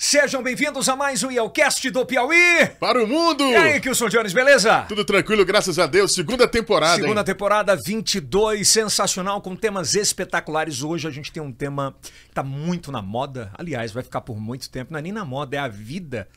Sejam bem-vindos a mais um Yelcast do Piauí. Para o mundo! E aí, Kilson Jones, beleza? Tudo tranquilo, graças a Deus. Segunda temporada, Segunda hein? temporada 22, sensacional, com temas espetaculares. Hoje a gente tem um tema que tá muito na moda. Aliás, vai ficar por muito tempo. Não é nem na moda, é a vida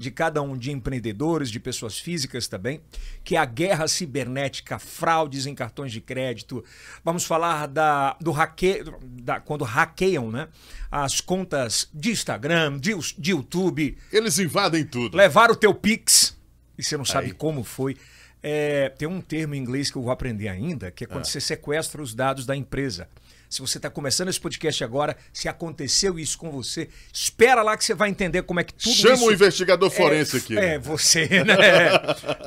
de cada um de empreendedores, de pessoas físicas também, que é a guerra cibernética, fraudes em cartões de crédito. Vamos falar da, do hacke, da, quando hackeiam né, as contas de Instagram, de, de YouTube, Eles invadem tudo. levar o teu Pix e você não sabe Aí. como foi. É, tem um termo em inglês que eu vou aprender ainda, que é Ah. quando você sequestra os dados da empresa. Se você está começando esse podcast agora, se aconteceu isso com você, espera lá que você vai entender como é que tudo Chama isso... o investigador forense é, aqui. É, você, né?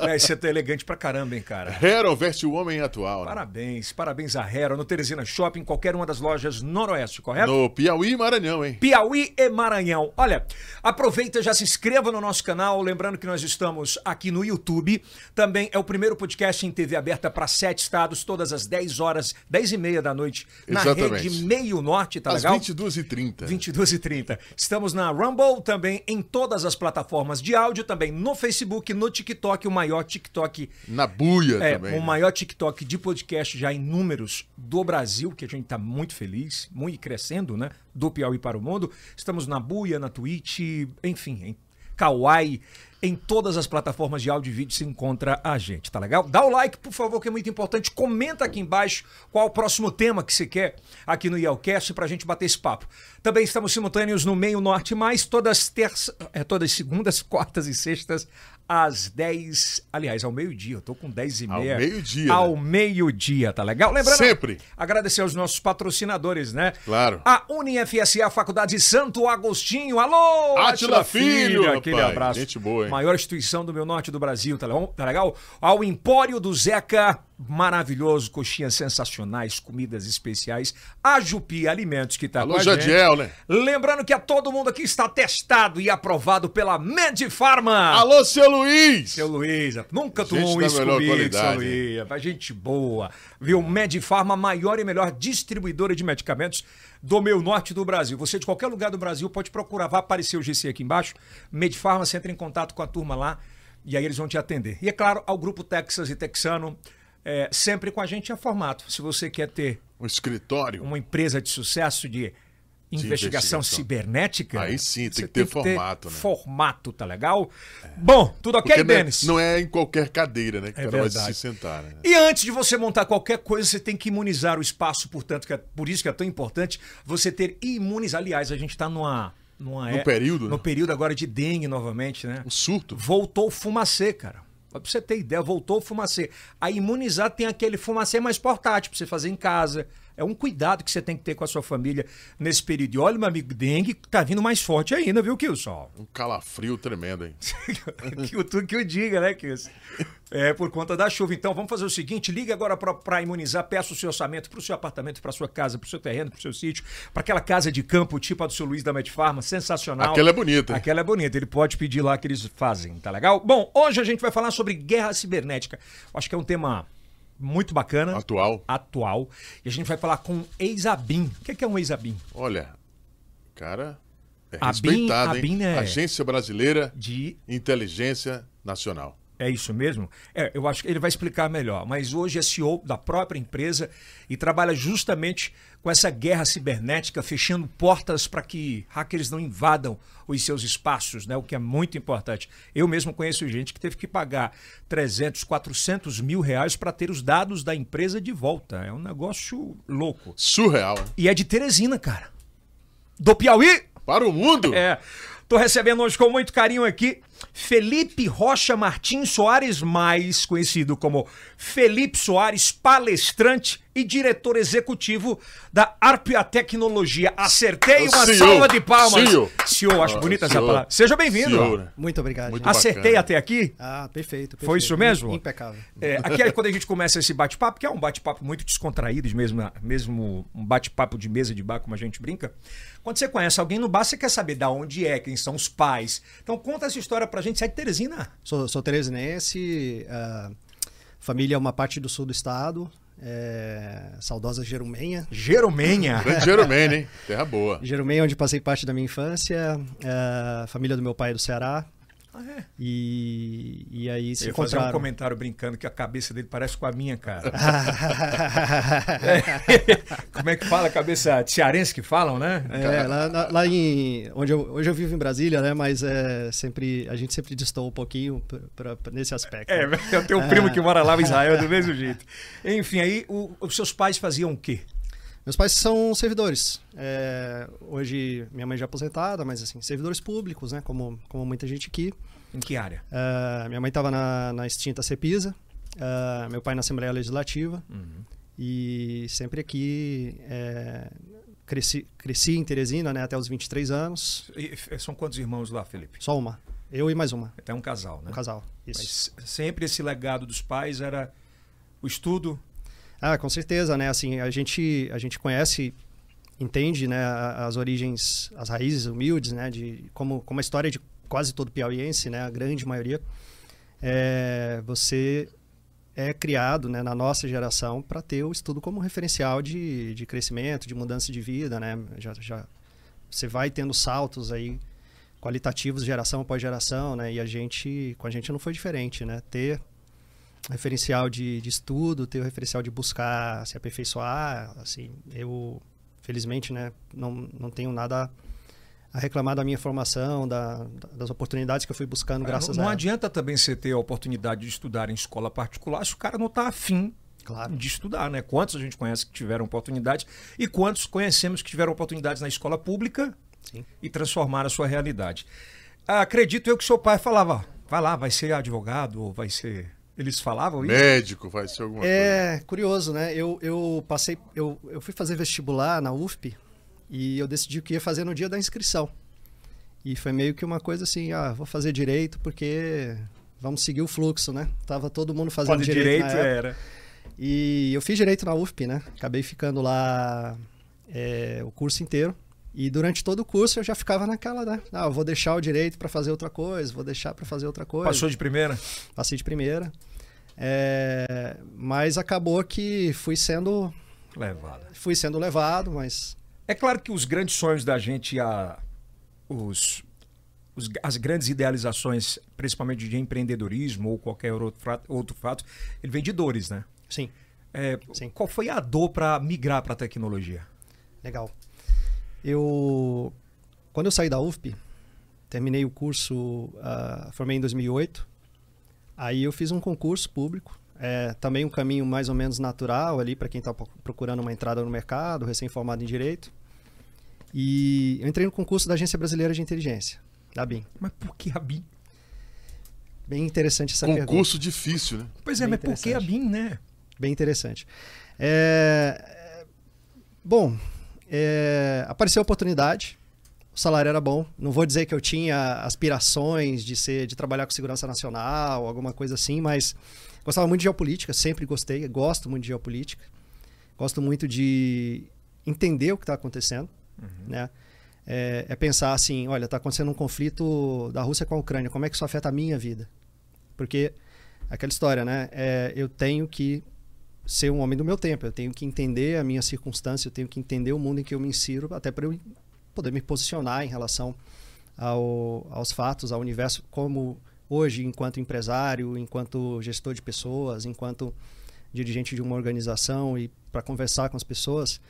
é, você tá elegante pra caramba, hein, cara? Hero veste o homem atual. né? Parabéns, parabéns a Hero, no Teresina Shopping, qualquer uma das lojas Noroeste, correto? No Piauí e Maranhão, hein? Piauí e Maranhão. Olha, aproveita, já se inscreva no nosso canal, lembrando que nós estamos aqui no YouTube. Também é o primeiro podcast em TV aberta para sete estados, todas as 10 horas, 10 e meia da noite, na Exatamente. Rede Meio Norte, tá Às legal? 22h30. 22 e 30. Estamos na Rumble, também em todas as plataformas de áudio, também no Facebook, no TikTok, o maior TikTok Na buia é, também. o né? maior TikTok de podcast já em números do Brasil, que a gente tá muito feliz, muito crescendo, né? Do Piauí para o mundo. Estamos na Buia, na Twitch, enfim, em Kawaii, em todas as plataformas de áudio e vídeo se encontra a gente, tá legal? Dá o like, por favor, que é muito importante. Comenta aqui embaixo qual o próximo tema que você quer aqui no Yelcast pra gente bater esse papo. Também estamos simultâneos no Meio Norte Mais, todas terças, é, todas segundas, quartas e sextas, às 10, aliás, ao meio-dia. Eu tô com 10 e Ao meia. meio-dia, Ao né? meio-dia, tá legal? Lembrando, Sempre. agradecer aos nossos patrocinadores, né? Claro. A UniFSA, Faculdade Santo Agostinho. Alô, Átila Filho, Aquele rapaz. abraço. Gente boa, hein? Maior instituição do meu norte do Brasil, tá legal? Tá legal? Ao Empório do Zeca, maravilhoso, coxinhas sensacionais, comidas especiais. A Jupi Alimentos, que tá Alô, com a gente. Jadiel, né? Lembrando que a todo mundo aqui está testado e aprovado pela Medifarma. Alô, seu Luiz! Seu Luiz, nunca Gente tomou da isso comigo, qualidade, seu Luiz. Pra gente boa. Viu? Medifarma, maior e melhor distribuidora de medicamentos do meu norte do Brasil. Você de qualquer lugar do Brasil pode procurar, vai aparecer o GC aqui embaixo. Medifarma, você entra em contato com a turma lá e aí eles vão te atender. E é claro, ao Grupo Texas e Texano, é, sempre com a gente é formato. Se você quer ter Um escritório. uma empresa de sucesso de investigação, investigação. cibernética. Aí sim, tem que ter formato, né? Formato, tá legal? Bom, tudo ok, Porque não é, Denis? não é em qualquer cadeira, né? Que É o cara vai verdade. se sentar, né? E antes de você montar qualquer coisa, você tem que imunizar o espaço, portanto, que é, por isso que é tão importante você ter imunizar. Aliás, a gente está numa, numa No período, no né? período agora de dengue novamente, né? Um surto. Voltou o fumacê, cara. Pra você ter ideia, voltou o fumacê. A imunizar tem aquele fumacê mais portátil pra você fazer em casa. É um cuidado que você tem que ter com a sua família nesse período. E olha, meu amigo, dengue tá vindo mais forte ainda, viu, Kilson? Um calafrio tremendo, hein? que o tu que o diga, né, Kilson? É por conta da chuva. Então vamos fazer o seguinte: liga agora para imunizar, peça o seu orçamento para o seu apartamento, para sua casa, para o seu terreno, para o seu sítio, para aquela casa de campo, tipo a do seu Luiz da Medfarma, sensacional. Aquela é bonita, hein? Aquela é bonita. Ele pode pedir lá que eles fazem, tá legal? Bom, hoje a gente vai falar sobre guerra cibernética. Acho que é um tema muito bacana. Atual. Atual. E a gente vai falar com ex-ABIN. O que é que é um ex-ABIN? Olha, cara, é A BIM- respeitado, a hein? É- Agência Brasileira De Inteligência Nacional. É isso mesmo? É, eu acho que ele vai explicar melhor. Mas hoje é CEO da própria empresa e trabalha justamente com essa guerra cibernética, fechando portas para que hackers não invadam os seus espaços, né? O que é muito importante. Eu mesmo conheço gente que teve que pagar 300, 400 mil reais para ter os dados da empresa de volta. É um negócio louco. Surreal. E é de Teresina, cara. Do Piauí? Para o mundo! É. Tô recebendo hoje com muito carinho aqui Felipe Rocha Martins Soares, mais conhecido como Felipe Soares, palestrante e diretor executivo da Arpia Tecnologia. Acertei O uma CEO. salva de palmas. CEO. CEO, acho Ah, bonita essa palavra. Seja bem-vindo. Muito obrigado. Muito. Acertei bacana. até aqui? Ah, perfeito, perfeito. Foi isso mesmo? Impecável. É, aqui é quando a gente começa esse bate-papo, que é um bate-papo muito descontraído, mesmo, mesmo um bate-papo de mesa de bar, como a gente brinca. Quando você conhece alguém no bar, você quer saber da onde é, quem são os pais. Então conta essa história pra gente. Sai de Teresina. Sou, sou teresinense, ah, família é uma parte do sul do estado. é, saudosa Jerumenha. Jerumenha. Grande Jeromene, hein? Terra boa. Jerumenha, onde passei parte da minha infância, é, família do meu pai é do Ceará. Ah, é? E, e aí se Eu ia fazer um encontraram. comentário brincando que a cabeça dele parece com a minha, cara. é, Como é que fala a cabeça cearense que falam, né? lá, lá- lá em onde eu, hoje eu vivo em Brasília, né? Mas é sempre a gente sempre distou um pouquinho pra, pra- nesse aspecto. É, eu tenho um primo que mora lá em Israel do mesmo jeito. Enfim, aí o- os seus pais faziam o quê? Meus pais são servidores. É, hoje minha mãe já é aposentada, mas assim servidores públicos, né? Como como muita gente aqui. Em que área? É, minha mãe estava na, na extinta Cepisa, é, meu pai na Assembleia Legislativa e sempre aqui é, cresci, cresci em Teresina né, até os 23 anos. E, são quantos irmãos lá, Felipe? Só uma. Eu e mais uma. Até um casal, né? Um casal. Isso. Mas sempre esse legado dos pais era o estudo. Ah, com certeza, né? Assim, a gente, a gente conhece, entende, né, as origens, as raízes humildes, né, de como, como a história de quase todo piauiense, né, a grande maioria, é, você é criado, né, na nossa geração para ter o estudo como referencial de, de crescimento, de mudança de vida, né? Já, já você vai tendo saltos aí qualitativos geração após geração, né? E a gente, com a gente não foi diferente, né? Ter referencial de, de estudo, ter o referencial de buscar se aperfeiçoar, assim, eu felizmente, né, não, não tenho nada a reclamar da minha formação, da, da- das oportunidades que eu fui buscando graças não, não a adianta também você ter a oportunidade de estudar em escola particular se o cara não está afim claro. de estudar, né? Quantos a gente conhece que tiveram oportunidades e quantos conhecemos que tiveram oportunidades na escola pública Sim. e transformaram a sua realidade. Acredito eu que seu pai falava, vai lá, vai ser advogado ou vai ser... Eles falavam isso? Médico, vai ser alguma coisa. É curioso, né? Eu, eu passei, eu, eu fui fazer vestibular na UFP e eu decidi o que ia fazer no dia da inscrição. E foi meio que uma coisa assim, ah, vou fazer direito porque vamos seguir o fluxo, né? Tava todo mundo fazendo Pode direito, direito, era. E eu fiz direito na UFP, né? Acabei ficando lá é, o curso inteiro. E durante todo o curso eu já ficava naquela, né? Ah, vou deixar o direito para fazer outra coisa, vou deixar para fazer outra coisa. Passou de primeira? Passei de primeira. É, mas acabou que fui sendo, Levada. fui sendo levado, mas É claro que os grandes sonhos da gente, a, os, os- as grandes idealizações, principalmente de empreendedorismo ou qualquer outro fato, outro fato ele vem de dores, né? sim, É, Sim. Qual foi a dor para migrar para a tecnologia? legal. Eu, quando eu saí da UFP, terminei o curso, ah, formei em 2008. Aí eu fiz um concurso público, é, também um caminho mais ou menos natural ali para quem está procurando uma entrada no mercado, recém-formado em direito. E eu entrei no concurso da Agência Brasileira de Inteligência, da BIM. Mas por que a BIM? Bem interessante essa pergunta. Concurso difícil, né? Pois é, Bem mas por que a. BIM, né? Bem interessante. É, Bom, é, apareceu a oportunidade, o salário era bom. Não vou dizer que eu tinha aspirações de ser, de trabalhar com segurança nacional, alguma coisa assim, mas gostava muito de geopolítica, sempre gostei, gosto muito de geopolítica, gosto muito de entender o que está acontecendo, né? É, é pensar assim, olha, está acontecendo um conflito da Rússia com a Ucrânia, como é que isso afeta a minha vida? Porque aquela história, né? É, eu tenho que ser um homem do meu tempo, eu tenho que entender a minha circunstância, eu tenho que entender o mundo em que eu me insiro, até para eu poder me posicionar em relação ao, aos fatos, ao universo, como hoje, enquanto empresário, enquanto gestor de pessoas, enquanto dirigente de uma organização e para conversar com as pessoas,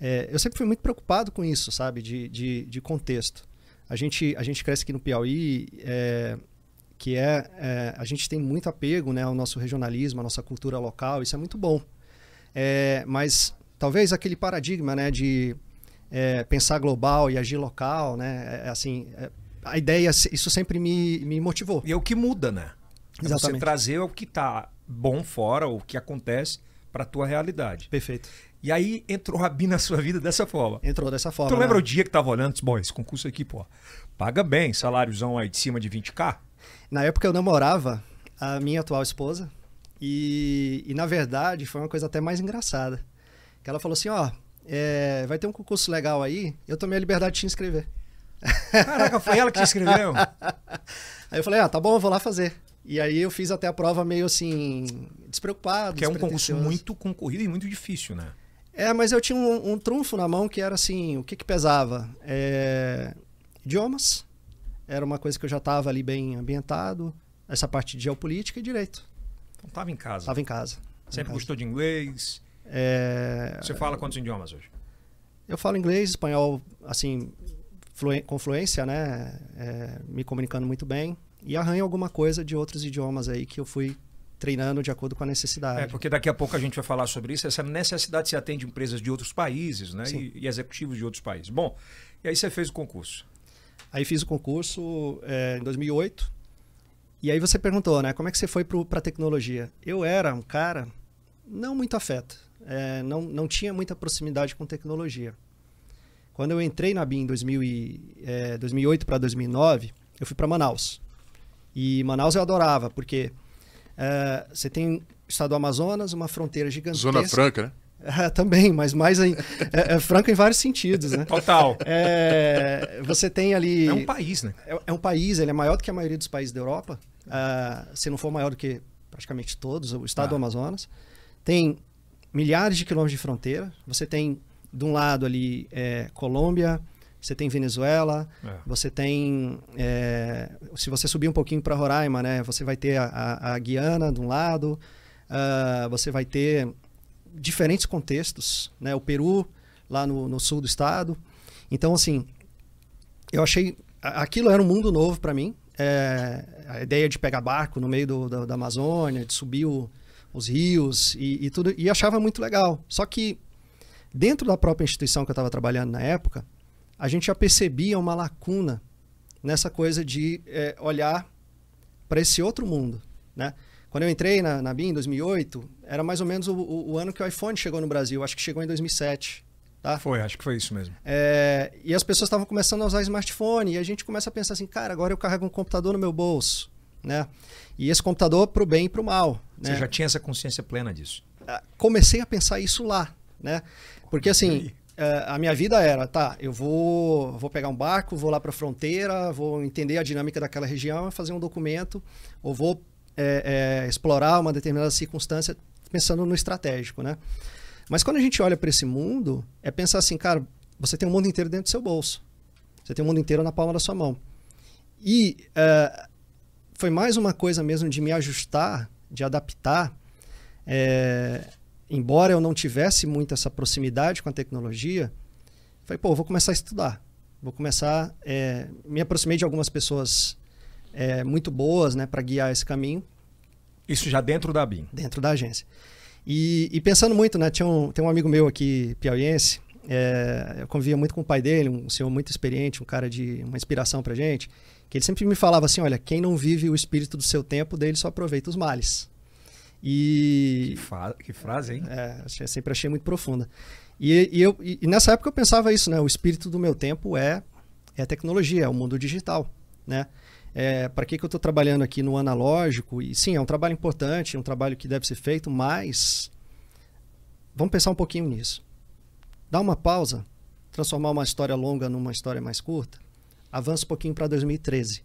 é, eu sempre fui muito preocupado com isso, sabe, de, de, de contexto. A gente, a gente cresce aqui no Piauí, é, que é, é, a gente tem muito apego né, ao nosso regionalismo, à nossa cultura local, isso é muito bom. É, mas talvez aquele paradigma né, de é, pensar global e agir local, né, é, assim, é, a ideia, isso sempre me, me motivou. E é o que muda, né? É você Exatamente. trazer o que tá bom fora, o que acontece para a tua realidade. Perfeito. E aí entrou a BIM na sua vida dessa forma. Entrou dessa forma. Tu lembra né? o dia que tava olhando, disse, bom, esse concurso aqui, pô, paga bem, saláriozão aí de cima de 20k? Na época eu namorava a minha atual esposa e, e na verdade foi uma coisa até mais engraçada. Que ela falou assim, ó, é, vai ter um concurso legal aí, eu tomei a liberdade de te inscrever. Caraca, foi ela que te escreveu? Aí eu falei, ah, tá bom, eu vou lá fazer. E aí eu fiz até a prova meio assim, despreocupado. Que é um concurso muito concorrido e muito difícil, né? É, mas eu tinha um, um trunfo na mão que era assim, o que que pesava? É, idiomas, era uma coisa que eu já estava ali bem ambientado, essa parte de geopolítica e direito. Então tava em casa. Estava em casa. Sempre em casa. gostou de inglês. É, Você fala quantos idiomas hoje? eu falo inglês, espanhol, assim, com fluência, né? É, me comunicando muito bem. E arranho alguma coisa de outros idiomas aí que eu fui treinando de acordo com a necessidade. É, porque daqui a pouco a gente vai falar sobre isso. Essa necessidade se atende empresas de outros países, né? E, e executivos de outros países. Bom, e aí você fez o concurso. Aí fiz o concurso é, em 2008. E aí você perguntou, né? Como é que você foi para a tecnologia? Eu era um cara não muito afeto. é, não, não tinha muita proximidade com tecnologia. Quando eu entrei na BIM em 2000 e, é, 2008 para 2009, eu fui para Manaus. E Manaus eu adorava, porque é, você tem o estado do Amazonas, uma fronteira gigantesca. Zona Franca, né? É, também, mas mais aí, é, é franco em vários sentidos, né? Total. É, você tem ali É um país, né? é, é um país, ele é maior do que a maioria dos países da Europa, ah, se não for maior do que praticamente todos, o estado Ah. do Amazonas. Tem milhares de quilômetros de fronteira. Você tem, de um lado ali, é, Colômbia, você tem Venezuela, É. você tem. é, se você subir um pouquinho para Roraima, né, você vai ter a, a- a Guiana de um lado, ah, você vai ter diferentes contextos, né, o Peru lá no, no sul do estado. Então, assim, eu achei. Aquilo era um mundo novo para mim. É, a ideia de pegar barco no meio do- da- da Amazônia, de subir o- os rios e, e tudo, e achava muito legal. Só que dentro da própria instituição que eu estava trabalhando na época, a gente já percebia uma lacuna nessa coisa de é, olhar para esse outro mundo, né? Quando eu entrei na, na BIM em 2008, era mais ou menos o, o- o ano que o iPhone chegou no Brasil. Acho que chegou em 2007, tá? Foi, acho que foi isso mesmo. É, e as pessoas estavam começando a usar smartphone e a gente começa a pensar assim, cara, agora eu carrego um computador no meu bolso, né? E esse computador pro bem e pro mal, né? Você já tinha essa consciência plena disso. Ah, comecei a pensar isso lá, né? Porque assim, eh, a minha vida era, tá, eu vou, vou pegar um barco, vou lá para a fronteira, vou entender a dinâmica daquela região, fazer um documento, ou vou eh, eh, explorar uma determinada circunstância pensando no estratégico, né? Mas quando a gente olha para esse mundo, é pensar assim, cara, você tem o mundo inteiro dentro do seu bolso. Você tem o mundo inteiro na palma da sua mão. E eh, foi mais uma coisa mesmo de me ajustar, de adaptar. É, embora eu não tivesse muito essa proximidade com a tecnologia, falei, pô, vou começar a estudar. Vou começar. é, me aproximei de algumas pessoas é, muito boas né, para guiar esse caminho Isso já dentro da BIM. dentro da agência. E, e pensando muito, né? Tinha um, tem um amigo meu aqui, piauiense, é, eu convivia muito com o pai dele, um senhor muito experiente, um cara de uma inspiração pra gente, que ele sempre me falava assim, olha, quem não vive o espírito do seu tempo, dele só aproveita os males. E Que, fa- que frase, hein? é, achei- sempre achei muito profunda. E, e eu, e nessa época eu pensava isso, né? O espírito do meu tempo é, é a tecnologia, é o mundo digital, né? É, para que, que eu estou trabalhando aqui no analógico? E sim, é um trabalho importante, é um trabalho que deve ser feito, mas vamos pensar um pouquinho nisso. Dá uma pausa, transformar uma história longa numa história mais curta. Avança um pouquinho para 2013.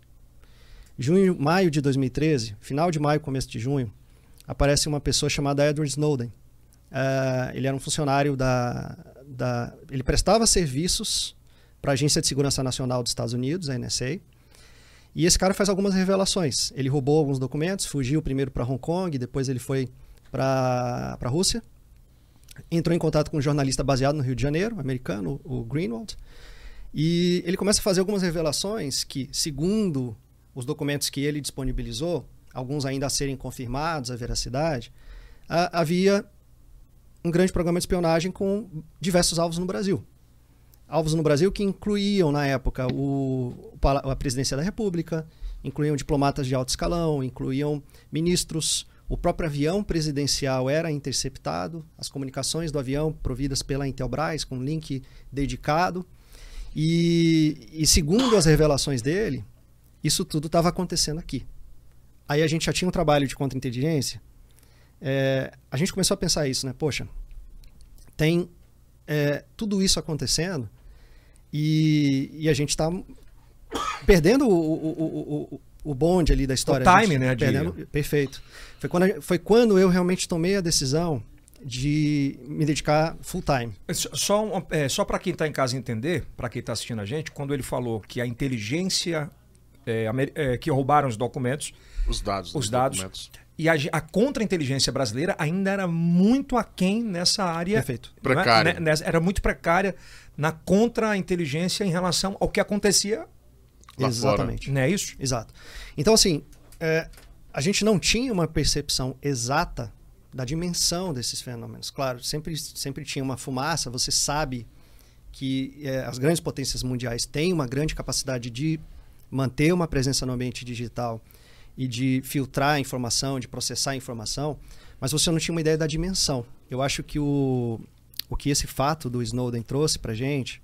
Junho, maio de 2013, final de maio, começo de junho, aparece uma pessoa chamada Edward Snowden. Ah, ele era um funcionário da, da. Ele prestava serviços para a Agência de Segurança Nacional dos Estados Unidos, a NSA. E esse cara faz algumas revelações. Ele roubou alguns documentos, fugiu primeiro para Hong Kong, depois ele foi para a Rússia. Entrou em contato com um jornalista baseado no Rio de Janeiro, americano, o Greenwald. E ele começa a fazer algumas revelações que, segundo os documentos que ele disponibilizou, alguns ainda a serem confirmados, a veracidade, a- havia um grande programa de espionagem com diversos alvos no Brasil. Alvos no Brasil que incluíam, na época, o, a presidência da República, incluíam diplomatas de alto escalão, incluíam ministros, o próprio avião presidencial era interceptado, as comunicações do avião providas pela Intelbras, com link dedicado. E, e segundo as revelações dele, isso tudo estava acontecendo aqui. Aí a gente já tinha um trabalho de contra-inteligência. É, a gente começou a pensar isso, né? Poxa, tem é, tudo isso acontecendo e, e a gente está perdendo o, o- o- o- o bonde ali da história. O time, né? De... Perdendo, perfeito. Foi quando, foi quando eu realmente tomei a decisão de me dedicar full time. Só, é, só para quem está em casa entender, para quem está assistindo a gente, quando ele falou que a inteligência é, é, que roubaram os documentos, os dados, os dados, documentos. E a, a contra-inteligência brasileira ainda era muito aquém nessa área. Perfeito. Né, precária. Né, era muito precária na contra-inteligência em relação ao que acontecia. Lá Exatamente. Fora. Não é isso? Exato. Então, assim, é, a gente não tinha uma percepção exata da dimensão desses fenômenos. Claro, sempre, sempre tinha uma fumaça, você sabe que é, as grandes potências mundiais têm uma grande capacidade de manter uma presença no ambiente digital e de filtrar a informação, de processar a informação, mas você não tinha uma ideia da dimensão. Eu acho que o, o que esse fato do Snowden trouxe para gente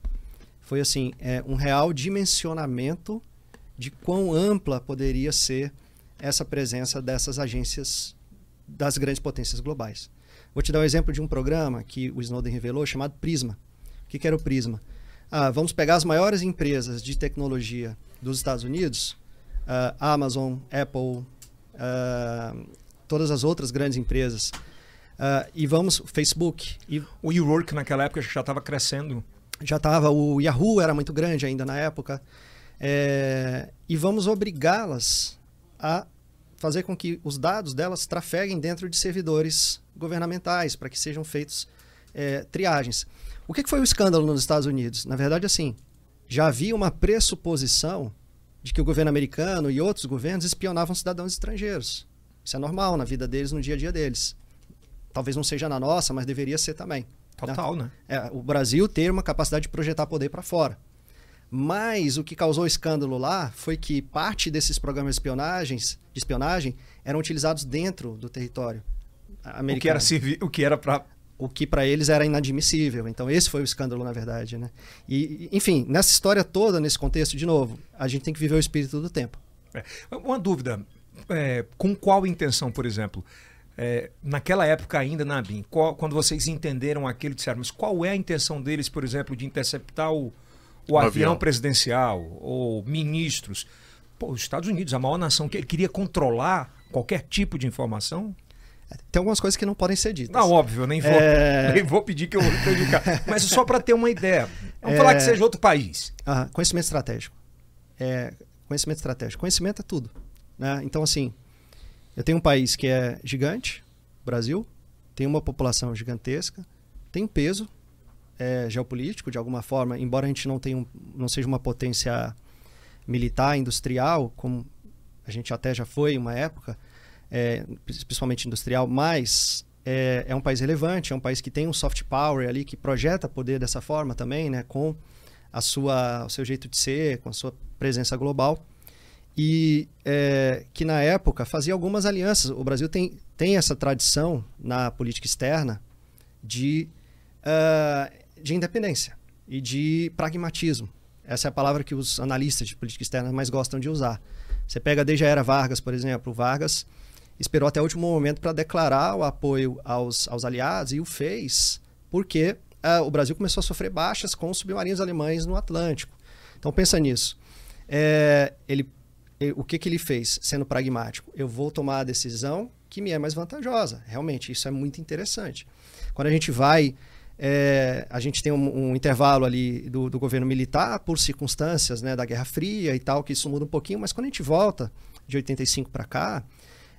foi assim é um real dimensionamento de quão ampla poderia ser essa presença dessas agências das grandes potências globais. Vou te dar um exemplo de um programa que o Snowden revelou chamado Prisma. O que, que era o Prisma? Ah, vamos pegar as maiores empresas de tecnologia dos Estados Unidos, uh, Amazon, Apple, uh, todas as outras grandes empresas, uh, e vamos, Facebook. E... O YouWork naquela época já estava crescendo. Já estava, o Yahoo era muito grande ainda na época. É, e vamos obrigá-las a fazer com que os dados delas trafeguem dentro de servidores governamentais, para que sejam feitos é, triagens. O que, que foi o escândalo nos Estados Unidos? Na verdade, assim, já havia uma pressuposição de que o governo americano e outros governos espionavam cidadãos estrangeiros. Isso é normal na vida deles, no dia a dia deles. Talvez não seja na nossa, mas deveria ser também. Total, né? né? É, o Brasil ter uma capacidade de projetar poder para fora. Mas o que causou escândalo lá foi que parte desses programas de, espionagens, de espionagem eram utilizados dentro do território americano. O que era, civil, o que era para o que para eles era inadmissível. Então esse foi o escândalo na verdade, né? E enfim, nessa história toda, nesse contexto, de novo, a gente tem que viver o espírito do tempo. É. Uma dúvida, é, com qual intenção, por exemplo? É, naquela época ainda na BIM, qual, quando vocês entenderam aquilo, disseram, mas qual é a intenção deles, por exemplo, de interceptar o, o avião, avião, presidencial ou ministros. Pô, os Estados Unidos, a maior nação que ele queria controlar qualquer tipo de informação. Tem algumas coisas que não podem ser ditas. Não, óbvio, eu nem vou, é... nem vou pedir que eu prejudicar. Mas só para ter uma ideia. Vamos é... falar que seja outro país. Ah, conhecimento estratégico. É... Conhecimento estratégico. Conhecimento é tudo. Né? Então, assim, eu tenho um país que é gigante, Brasil, tem uma população gigantesca, tem um peso, é, geopolítico, de alguma forma, embora a gente não, tenha um, não seja uma potência militar, industrial, como a gente até já foi uma época, é, principalmente industrial, mas é, é, um país relevante, é um país que tem um soft power ali, que projeta poder dessa forma também, né, com a sua, o seu jeito de ser, com a sua presença global. E é, que na época fazia algumas alianças. O Brasil tem, tem essa tradição na política externa de uh, de independência e de pragmatismo. Essa é a palavra que os analistas de política externa mais gostam de usar. Você pega desde a era Vargas, por exemplo. Vargas esperou até o último momento para declarar o apoio aos, aos aliados e o fez porque uh, o Brasil começou a sofrer baixas com os submarinos alemães no Atlântico. Então pensa nisso. É, ele, ele, o que, que ele fez, sendo pragmático? Eu vou tomar a decisão que me é mais vantajosa. Realmente, isso é muito interessante. Quando a gente vai é, a gente tem um, um intervalo ali do, do, governo militar por circunstâncias né, da Guerra Fria e tal, que isso muda um pouquinho, mas quando a gente volta de 85 para cá,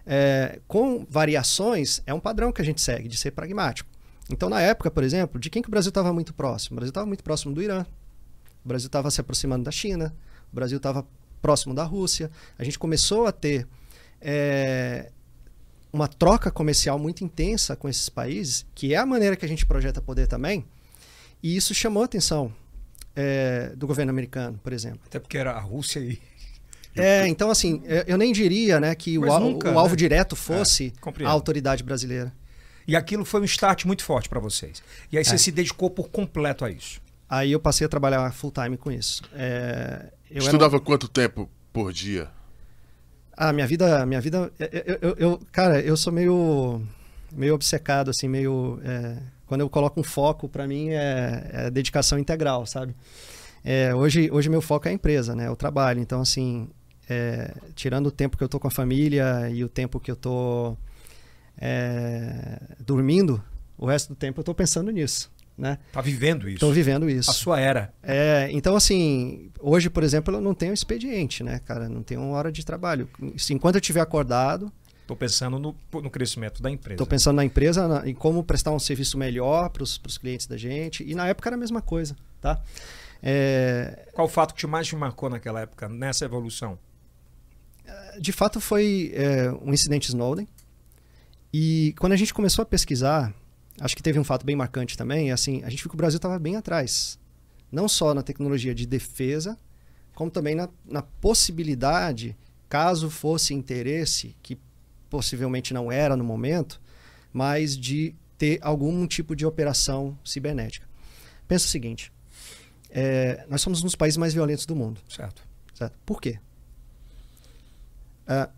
é, com variações, é um padrão que a gente segue de ser pragmático. Então, na época, por exemplo, de quem que o Brasil estava muito próximo? O Brasil estava muito próximo do Irã, o Brasil estava se aproximando da China, o Brasil estava próximo da Rússia. A gente começou a ter é, uma troca comercial muito intensa com esses países, que é a maneira que a gente projeta poder também, e isso chamou a atenção é, do governo americano, por exemplo. Até porque era a Rússia e. É, então assim, eu nem diria né, que o, nunca, o, alvo né? direto fosse é, a autoridade brasileira. E aquilo foi um start muito forte para vocês. E aí você é. se dedicou por completo a isso. Aí eu passei a trabalhar full time com isso. É, Estudava era... quanto tempo por dia? Ah, minha vida, minha vida, eu, eu, eu, cara, eu sou meio, meio obcecado, assim, meio, é, quando eu coloco um foco, para mim é, é, dedicação integral, sabe? É, hoje, hoje meu foco é a empresa, né? O trabalho. Então, assim, é, tirando o tempo que eu estou com a família e o tempo que eu estou é, dormindo, o resto do tempo eu estou pensando nisso. Né? Tá vivendo isso. Estou vivendo isso. A sua era. É, então, assim, hoje, por exemplo, eu não tenho expediente, né, cara? Não tenho uma hora de trabalho. Enquanto eu estiver acordado, Estou pensando no, no crescimento da empresa. Estou pensando na empresa, na, em como prestar um serviço melhor para os clientes da gente. E na época era a mesma coisa, tá? É... Qual o fato que te mais te marcou naquela época, nessa evolução? De fato, foi é, um incidente Snowden. E quando a gente começou a pesquisar, acho que teve um fato bem marcante também, é assim, a gente viu que o Brasil estava bem atrás. Não só na tecnologia de defesa, como também na, na possibilidade, caso fosse interesse, que possivelmente não era no momento, mas de ter algum tipo de operação cibernética. Pensa o seguinte: é, nós somos um dos países mais violentos do mundo. Certo. certo? Por quê? É,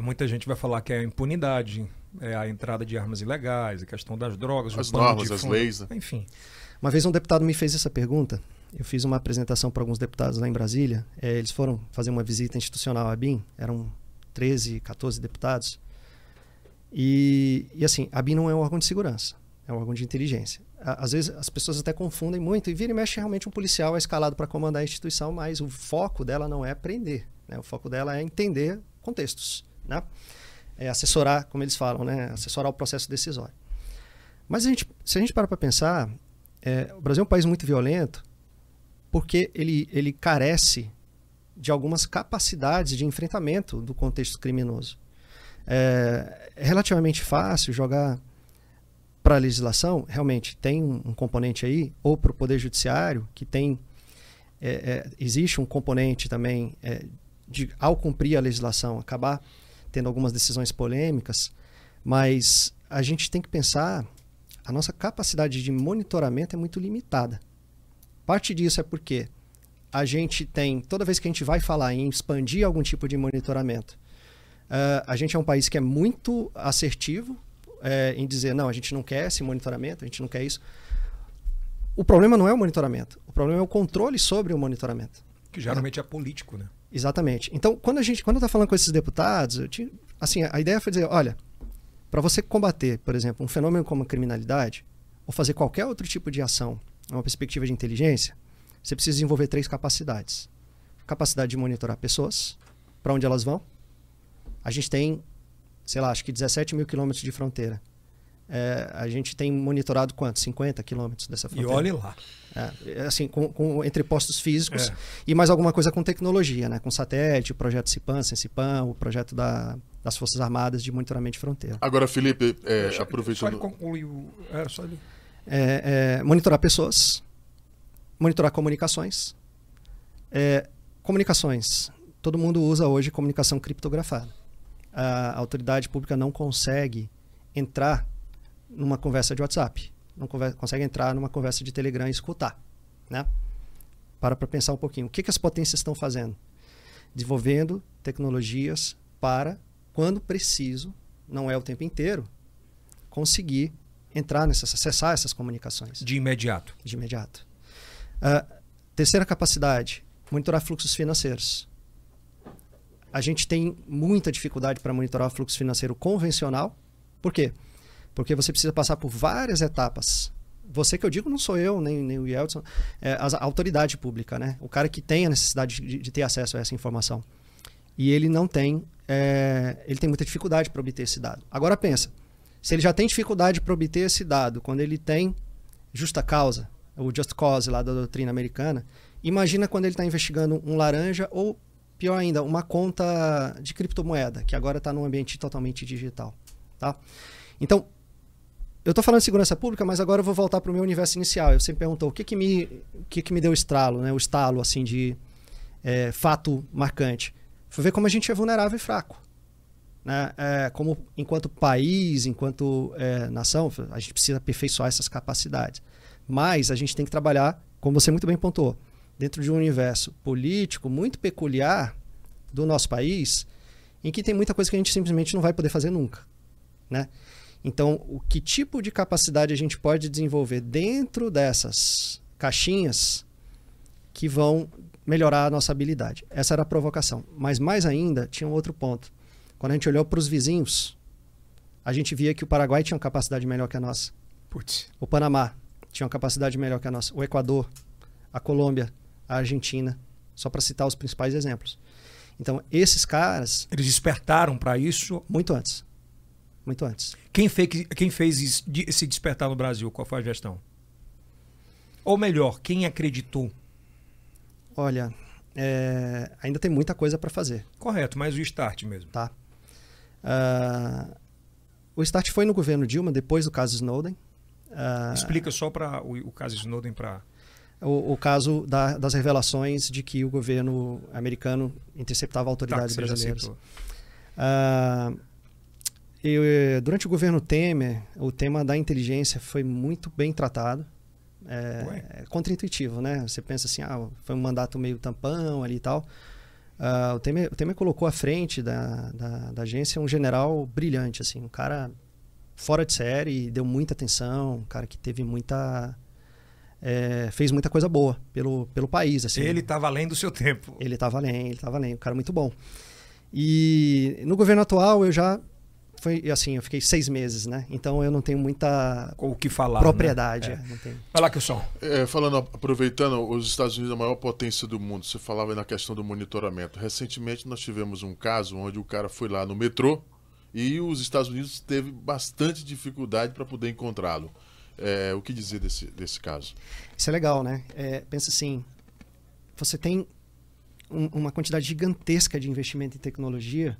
Muita gente vai falar que é a impunidade, é a entrada de armas ilegais, a questão das drogas, as normas, as leis. Né? Enfim. Uma vez um deputado me fez essa pergunta. Eu fiz uma apresentação para alguns deputados lá em Brasília. É, eles foram fazer uma visita institucional à BIM. Eram 13, 14 deputados. E, e assim, a BIM não é um órgão de segurança, é um órgão de inteligência. Às vezes as pessoas até confundem muito e vira e mexe realmente um policial é escalado para comandar a instituição, mas o foco dela não é prender, né? o foco dela é entender contextos, né? é assessorar, como eles falam, né? assessorar o processo decisório. Mas a gente, se a gente parar para pensar, é, o Brasil é um país muito violento porque ele, ele carece de algumas capacidades de enfrentamento do contexto criminoso. É, é relativamente fácil jogar para a legislação, realmente tem um, um componente aí, ou para o Poder Judiciário, que tem. É, é, existe um componente também é, de, ao cumprir a legislação, acabar tendo algumas decisões polêmicas, mas a gente tem que pensar, a nossa capacidade de monitoramento é muito limitada. Parte disso é porque a gente tem, toda vez que a gente vai falar em expandir algum tipo de monitoramento, Uh, a gente é um país que é muito assertivo é, em dizer, não, a gente não quer esse monitoramento, a gente não quer isso. O problema não é o monitoramento, o problema é o controle sobre o monitoramento. Que geralmente é, é político, né? Exatamente. Então, quando a gente, quando eu falando com esses deputados, tinha, assim, a ideia foi dizer, olha, para você combater, por exemplo, um fenômeno como a criminalidade, ou fazer qualquer outro tipo de ação, uma perspectiva de inteligência, você precisa desenvolver três capacidades: capacidade de monitorar pessoas, para onde elas vão, a gente tem, sei lá, acho que 17 mil quilômetros de fronteira. É, a gente tem monitorado quanto? 50 quilômetros dessa fronteira. E olhe lá. É, assim, com, com, entre postos físicos é. e mais alguma coisa com tecnologia, né? com satélite, o projeto CIPAN, CENCIPAN, o projeto da, das Forças Armadas de monitoramento de fronteira. Agora, Felipe, é, aproveitando... concluir o... É, só ele... É, é, monitorar pessoas, monitorar comunicações. comunicações. Todo mundo usa hoje comunicação criptografada a autoridade pública não consegue entrar numa conversa de WhatsApp, não consegue entrar numa conversa de Telegram e escutar, né? Para para pensar um pouquinho, o que, que as potências estão fazendo? Desenvolvendo tecnologias para, quando preciso, não é o tempo inteiro, conseguir entrar nessas, acessar essas comunicações. De imediato. De imediato. Uh, terceira capacidade, monitorar fluxos financeiros a gente tem muita dificuldade para monitorar o fluxo financeiro convencional. Por quê? Porque você precisa passar por várias etapas. Você que eu digo não sou eu, nem, nem o Yeltsin, é a autoridade pública, né? O cara que tem a necessidade de, de ter acesso a essa informação. E ele não tem, é, ele tem muita dificuldade para obter esse dado. Agora pensa, se ele já tem dificuldade para obter esse dado, quando ele tem justa causa, o just cause lá da doutrina americana, imagina quando ele está investigando um laranja ou Pior ainda, uma conta de criptomoeda, que agora está num ambiente totalmente digital. Tá? Então, eu estou falando de segurança pública, mas agora eu vou voltar para o meu universo inicial. Você me perguntou o que, que, me, o que, que me deu estralo, né? o estalo assim, de é, fato marcante. Foi ver como a gente é vulnerável e fraco. Né? É, como enquanto país, enquanto é, nação, a gente precisa aperfeiçoar essas capacidades. Mas a gente tem que trabalhar, como você muito bem pontuou, dentro de um universo político muito peculiar do nosso país, em que tem muita coisa que a gente simplesmente não vai poder fazer nunca, né? Então, o que tipo de capacidade a gente pode desenvolver dentro dessas caixinhas que vão melhorar a nossa habilidade. Essa era a provocação. Mas mais ainda, tinha um outro ponto. Quando a gente olhou para os vizinhos, a gente via que o Paraguai tinha uma capacidade melhor que a nossa. Putz. O Panamá tinha uma capacidade melhor que a nossa. O Equador, a Colômbia, a Argentina, só para citar os principais exemplos. Então, esses caras. Eles despertaram para isso? Muito antes. Muito antes. Quem fez, quem fez esse despertar no Brasil? Qual foi a gestão? Ou melhor, quem acreditou? Olha, é, ainda tem muita coisa para fazer. Correto, mas o start mesmo. Tá. Uh, o start foi no governo Dilma, depois do caso Snowden. Uh, Explica só para o, o, caso Snowden para o, o, caso da, das revelações de que o governo americano interceptava autoridades tá, brasileiras. Uh, eu, durante o governo Temer, o tema da inteligência foi muito bem tratado. É, é contra-intuitivo, né? Você pensa assim, ah, foi um mandato meio tampão ali e tal. Uh, o, Temer, o Temer colocou à frente da, da, da, agência um general brilhante, assim, um cara fora de série, deu muita atenção, um cara que teve muita... É, fez muita coisa boa pelo, pelo país. Assim. Ele estava além do seu tempo. Ele estava além, ele estava além, um cara muito bom. E no governo atual eu já foi assim, eu fiquei seis meses, né? Então eu não tenho muita o que falar, propriedade. Né? É. É, Vai lá que o som. É, falando, aproveitando, os Estados Unidos é a maior potência do mundo. Você falava na questão do monitoramento. Recentemente nós tivemos um caso onde o cara foi lá no metrô e os Estados Unidos teve bastante dificuldade para poder encontrá-lo. É, o que dizer desse, desse caso? Isso é legal, né? É, pensa assim, você tem um, uma quantidade gigantesca de investimento em tecnologia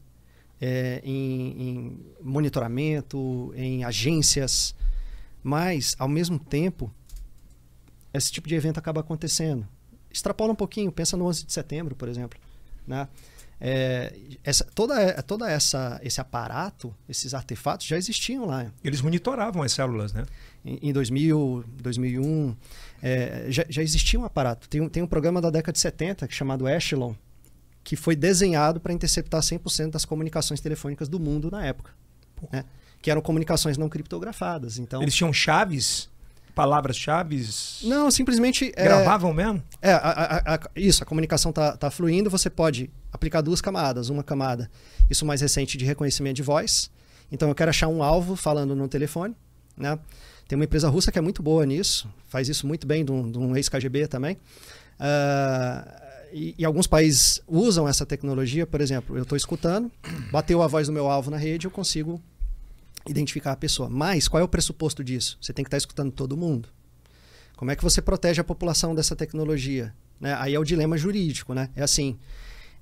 é, em, em monitoramento, em agências, mas, ao mesmo tempo, esse tipo de evento acaba acontecendo. Extrapola um pouquinho, pensa no 11 de setembro, por exemplo. Né? É, essa, toda toda essa, esse aparato, esses artefatos já existiam lá. Eles monitoravam as células, né? Em, em 2000, 2001, é, já, já existia um aparato. Tem, tem um programa da década de 70 que é chamado Echelon, que foi desenhado para interceptar 100% das comunicações telefônicas do mundo na época. Né? Que eram comunicações não criptografadas. Então, Eles tinham chaves? Palavras-chave? Não, simplesmente. É, Gravavam é, mesmo? É, a, a, a, isso, a comunicação está tá fluindo, você pode aplicar duas camadas. Uma camada, isso mais recente, de reconhecimento de voz. Então eu quero achar um alvo falando no telefone. Né? Tem uma empresa russa que é muito boa nisso, faz isso muito bem, de um, um ex-KGB também. Uh, e, e, alguns países usam essa tecnologia, por exemplo, eu estou escutando, bateu a voz do meu alvo na rede, eu consigo identificar a pessoa. Mas qual é o pressuposto disso? Você tem que estar tá escutando todo mundo. Como é que você protege a população dessa tecnologia? Né? Aí é o dilema jurídico, né? É assim,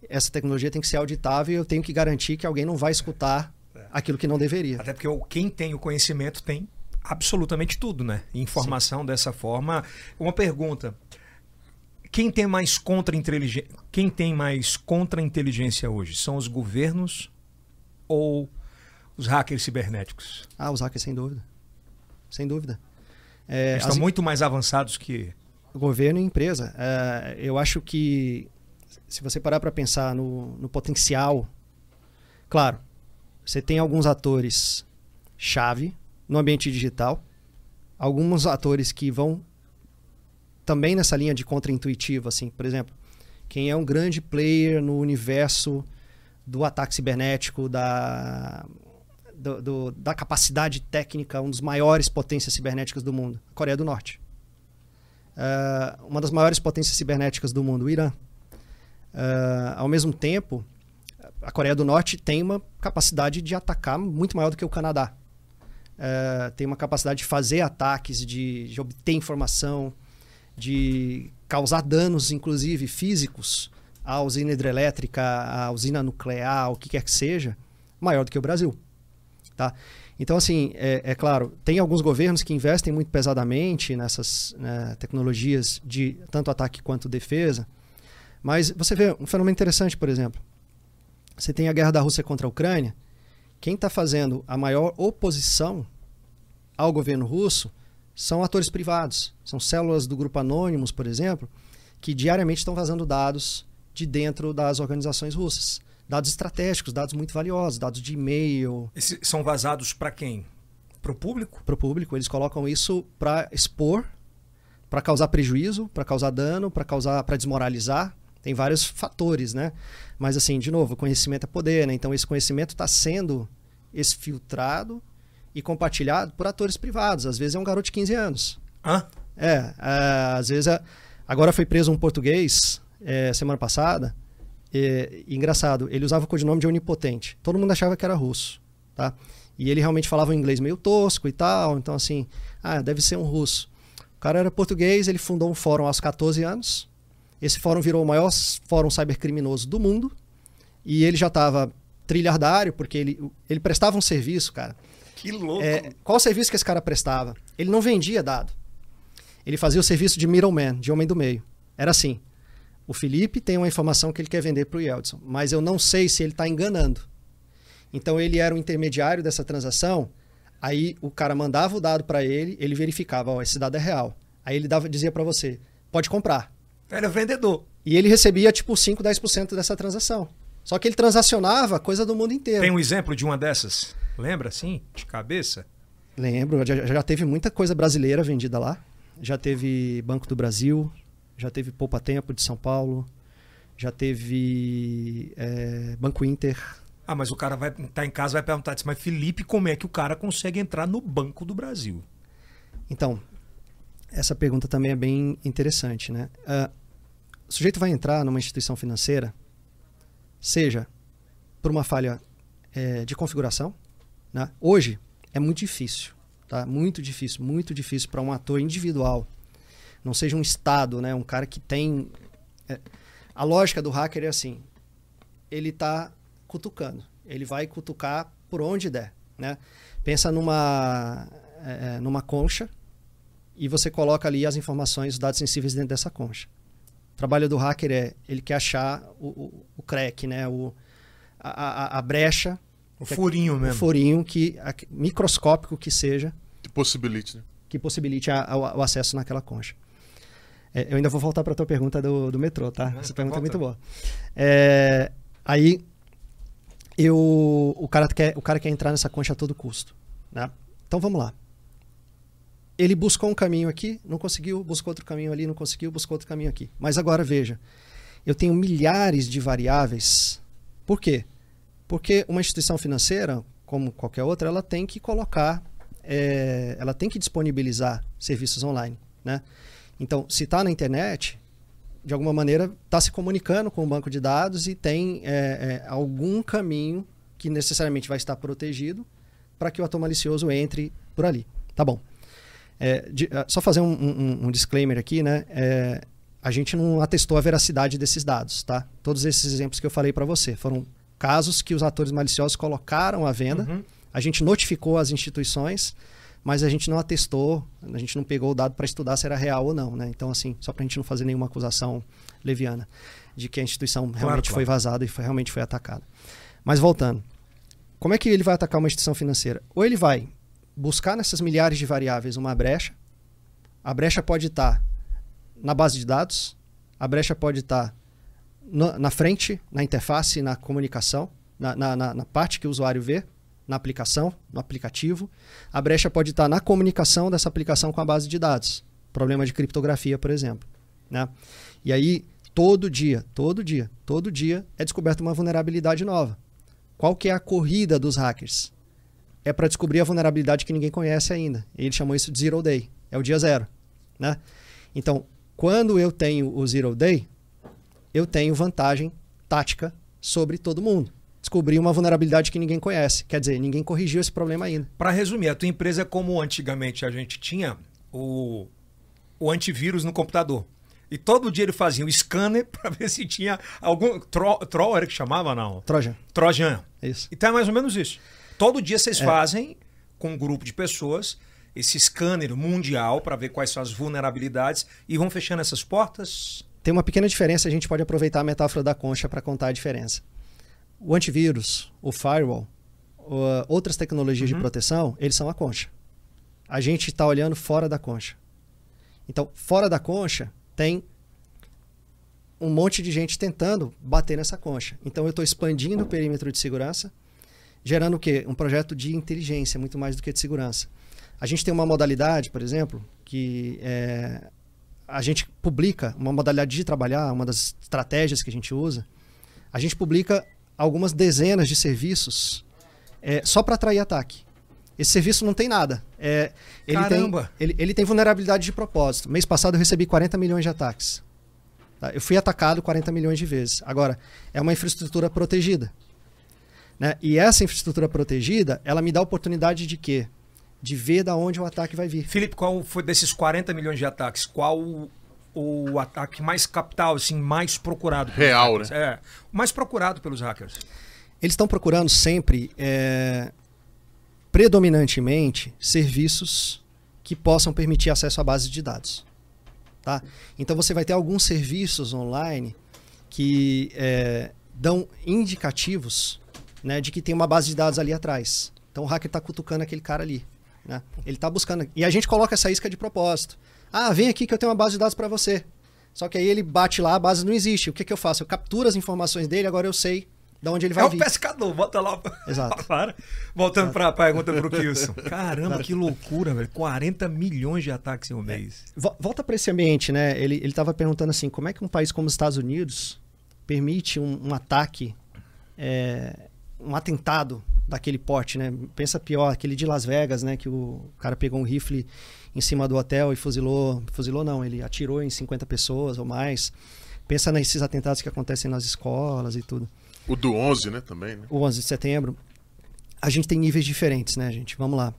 essa tecnologia tem que ser auditável e eu tenho que garantir que alguém não vai escutar é. aquilo que não deveria. Até porque quem tem o conhecimento tem absolutamente tudo, né? Informação Sim. dessa forma. Uma pergunta. Quem tem mais contra inteligência, quem tem mais contra inteligência hoje? São os governos ou os hackers cibernéticos? Ah, os hackers sem dúvida. Sem dúvida. É, Estão as... muito mais avançados que governo e empresa. É, eu acho que se você parar para pensar no, no potencial, claro, você tem alguns atores chave no ambiente digital, alguns atores que vão também nessa linha de contra-intuitivo, assim, por exemplo, quem é um grande player no universo do ataque cibernético, da, do, do, da capacidade técnica, um dos maiores potências cibernéticas do mundo, a Coreia do Norte. Uh, uma das maiores potências cibernéticas do mundo, o Irã. Uh, ao mesmo tempo, a Coreia do Norte tem uma capacidade de atacar muito maior do que o Canadá. Uh, tem uma capacidade de fazer ataques, de, de obter informação, de causar danos, inclusive físicos, à usina hidrelétrica, à usina nuclear, o que quer que seja, maior do que o Brasil. Tá? Então, assim, é, é claro, tem alguns governos que investem muito pesadamente nessas né, tecnologias de tanto ataque quanto defesa, mas você vê um fenômeno interessante, por exemplo. Você tem a guerra da Rússia contra a Ucrânia. Quem está fazendo a maior oposição ao governo russo são atores privados. São células do grupo Anonymous, por exemplo, que diariamente estão vazando dados de dentro das organizações russas. Dados estratégicos, dados muito valiosos, dados de e-mail. Esses são vazados para quem? Para o público? Para o público. Eles colocam isso para expor, para causar prejuízo, para causar dano, para causar, para desmoralizar. Tem vários fatores, né? Mas assim, de novo, conhecimento é poder, né? Então esse conhecimento está sendo exfiltrado e compartilhado por atores privados. Às vezes é um garoto de 15 anos. Hã? É, é, às vezes. É... Agora foi preso um português é, semana passada. E, engraçado, ele usava o codinome de onipotente. Todo mundo achava que era russo, tá? E ele realmente falava um inglês meio tosco e tal. Então, assim, ah, deve ser um russo. O cara era português, ele fundou um fórum aos 14 anos. Esse fórum virou o maior fórum cybercriminoso do mundo. E ele já estava trilhardário, porque ele, ele prestava um serviço, cara. Que louco. É, qual o serviço que esse cara prestava? Ele não vendia dado. Ele fazia o serviço de middleman, de homem do meio. Era assim. O Felipe tem uma informação que ele quer vender para o Yeldson, mas eu não sei se ele está enganando. Então ele era o intermediário dessa transação. Aí o cara mandava o dado para ele, ele verificava, ó, oh, esse dado é real. Aí ele dava, dizia para você, pode comprar. Era vendedor. E ele recebia tipo 5, 10% dessa transação. Só que ele transacionava coisa do mundo inteiro. Tem um exemplo de uma dessas? Lembra assim, de cabeça? Lembro, já, já teve muita coisa brasileira vendida lá. Já teve Banco do Brasil, já teve Poupa Tempo de São Paulo, já teve é, Banco Inter. Ah, mas o cara vai estar tá em casa vai perguntar mas Felipe, como é que o cara consegue entrar no Banco do Brasil? Então, essa pergunta também é bem interessante, né? Uh, o sujeito vai entrar numa instituição financeira, seja por uma falha é, de configuração, né? Hoje é muito difícil Tá? Muito difícil, muito difícil para um ator individual. Não seja um estado, né? Um cara que tem. É... A lógica do hacker é assim: ele está cutucando. Ele vai cutucar por onde der, né? Pensa numa é, é, numa concha e você coloca ali as informações, os dados sensíveis dentro dessa concha. O trabalho do hacker é ele quer achar o, o, o crack, né? O, a, a, a brecha o furinho mesmo. O furinho que, microscópico que seja. Que possibilite, né? Que possibilite a, a, o acesso naquela concha. É, eu ainda vou voltar para a tua pergunta do, do metrô, tá? Essa pergunta é muito boa. É, aí, eu, o, cara quer, o cara quer entrar nessa concha a todo custo. Né? Então vamos lá. Ele buscou um caminho aqui, não conseguiu, buscou outro caminho ali, não conseguiu, buscou outro caminho aqui. Mas agora veja, eu tenho milhares de variáveis. Por quê? Porque uma instituição financeira, como qualquer outra, ela tem que colocar, é, ela tem que disponibilizar serviços online. Né? Então, se está na internet, de alguma maneira está se comunicando com o banco de dados e tem é, é, algum caminho que necessariamente vai estar protegido para que o ator malicioso entre por ali. Tá bom. É, de, ah, só fazer um, um, um, disclaimer aqui, né? É, a gente não atestou a veracidade desses dados, tá? Todos esses exemplos que eu falei para você foram casos que os atores maliciosos colocaram à venda. Uhum. A gente notificou as instituições, mas a gente não atestou, a gente não pegou o dado para estudar se era real ou não. Né? Então, assim, só para a gente não fazer nenhuma acusação leviana de que a instituição realmente claro, claro. foi vazada e foi, realmente foi atacada. Mas voltando, como é que ele vai atacar uma instituição financeira? Ou ele vai buscar nessas milhares de variáveis uma brecha. A brecha pode estar na base de dados, a brecha pode estar no, na frente, na interface, na comunicação, na, na, na, parte que o usuário vê, na aplicação, no aplicativo. A brecha pode estar na comunicação dessa aplicação com a base de dados. Problema de criptografia, por exemplo. Né? E aí, todo dia, todo dia, todo dia é descoberta uma vulnerabilidade nova. Qual que é a corrida dos hackers? É para descobrir a vulnerabilidade que ninguém conhece ainda. Ele chamou isso de Zero Day. É o dia zero. Né? Então, quando eu tenho o Zero Day, eu tenho vantagem tática sobre todo mundo. Descobri uma vulnerabilidade que ninguém conhece. Quer dizer, ninguém corrigiu esse problema ainda. Para resumir, a tua empresa é como antigamente a gente tinha o, o antivírus no computador. E todo dia ele fazia um scanner para ver se tinha algum. Tro, troll era que chamava, não? Trojan. Trojan. Isso. Então é mais ou menos isso. Todo dia vocês é. fazem, com um grupo de pessoas, esse scanner mundial para ver quais são as vulnerabilidades e vão fechando essas portas tem uma pequena diferença, a gente pode aproveitar a metáfora da concha para contar a diferença. O antivírus, o firewall, outras tecnologias uhum. de proteção, eles são a concha. A gente está olhando fora da concha. Então, fora da concha, tem um monte de gente tentando bater nessa concha. Então, eu estou expandindo o perímetro de segurança, gerando o quê? Um projeto de inteligência, muito mais do que de segurança. A gente tem uma modalidade, por exemplo, que é a gente publica uma modalidade de trabalhar, uma das estratégias que a gente usa, a gente publica algumas dezenas de serviços é, só para atrair ataque. Esse serviço não tem nada. É, ele, Caramba. tem, ele, ele tem vulnerabilidade de propósito. Mês passado eu recebi 40 milhões de ataques. Tá? Eu fui atacado 40 milhões de vezes. Agora, é uma infraestrutura protegida. Né? E essa infraestrutura protegida, ela me dá a oportunidade de quê? De ver da onde o ataque vai vir. Felipe, qual foi desses 40 milhões de ataques? Qual o, ataque mais capital, assim, mais procurado? pelos Real, hackers? É, o mais procurado pelos hackers. Eles estão procurando sempre, é, predominantemente, serviços que possam permitir acesso à base de dados. Tá? Então você vai ter alguns serviços online que é, dão indicativos né, de que tem uma base de dados ali atrás. Então o hacker está cutucando aquele cara ali. Né? Ele está buscando. E a gente coloca essa isca de propósito. Ah, vem aqui que eu tenho uma base de dados para você. Só que aí ele bate lá, a base não existe. O que, que eu faço? Eu capturo as informações dele, agora eu sei de onde ele vai é vir. o pescador, bota lá. Exato. Para. Voltando para a pergunta pro Kilson. Caramba, que loucura, velho. 40 milhões de ataques em um mês. Vo- Volta para esse ambiente, né? Ele ele estava perguntando assim, como é que um país como os Estados Unidos permite um, um ataque, é, um atentado daquele porte, né? Pensa pior, aquele de Las Vegas, né? Que o cara pegou um rifle em cima do hotel e fuzilou, fuzilou não, ele atirou em 50 pessoas ou mais. Pensa nesses atentados que acontecem nas escolas e tudo. O do 11, né, também, né? o 11 de setembro, a gente tem níveis diferentes, né, gente? Vamos lá.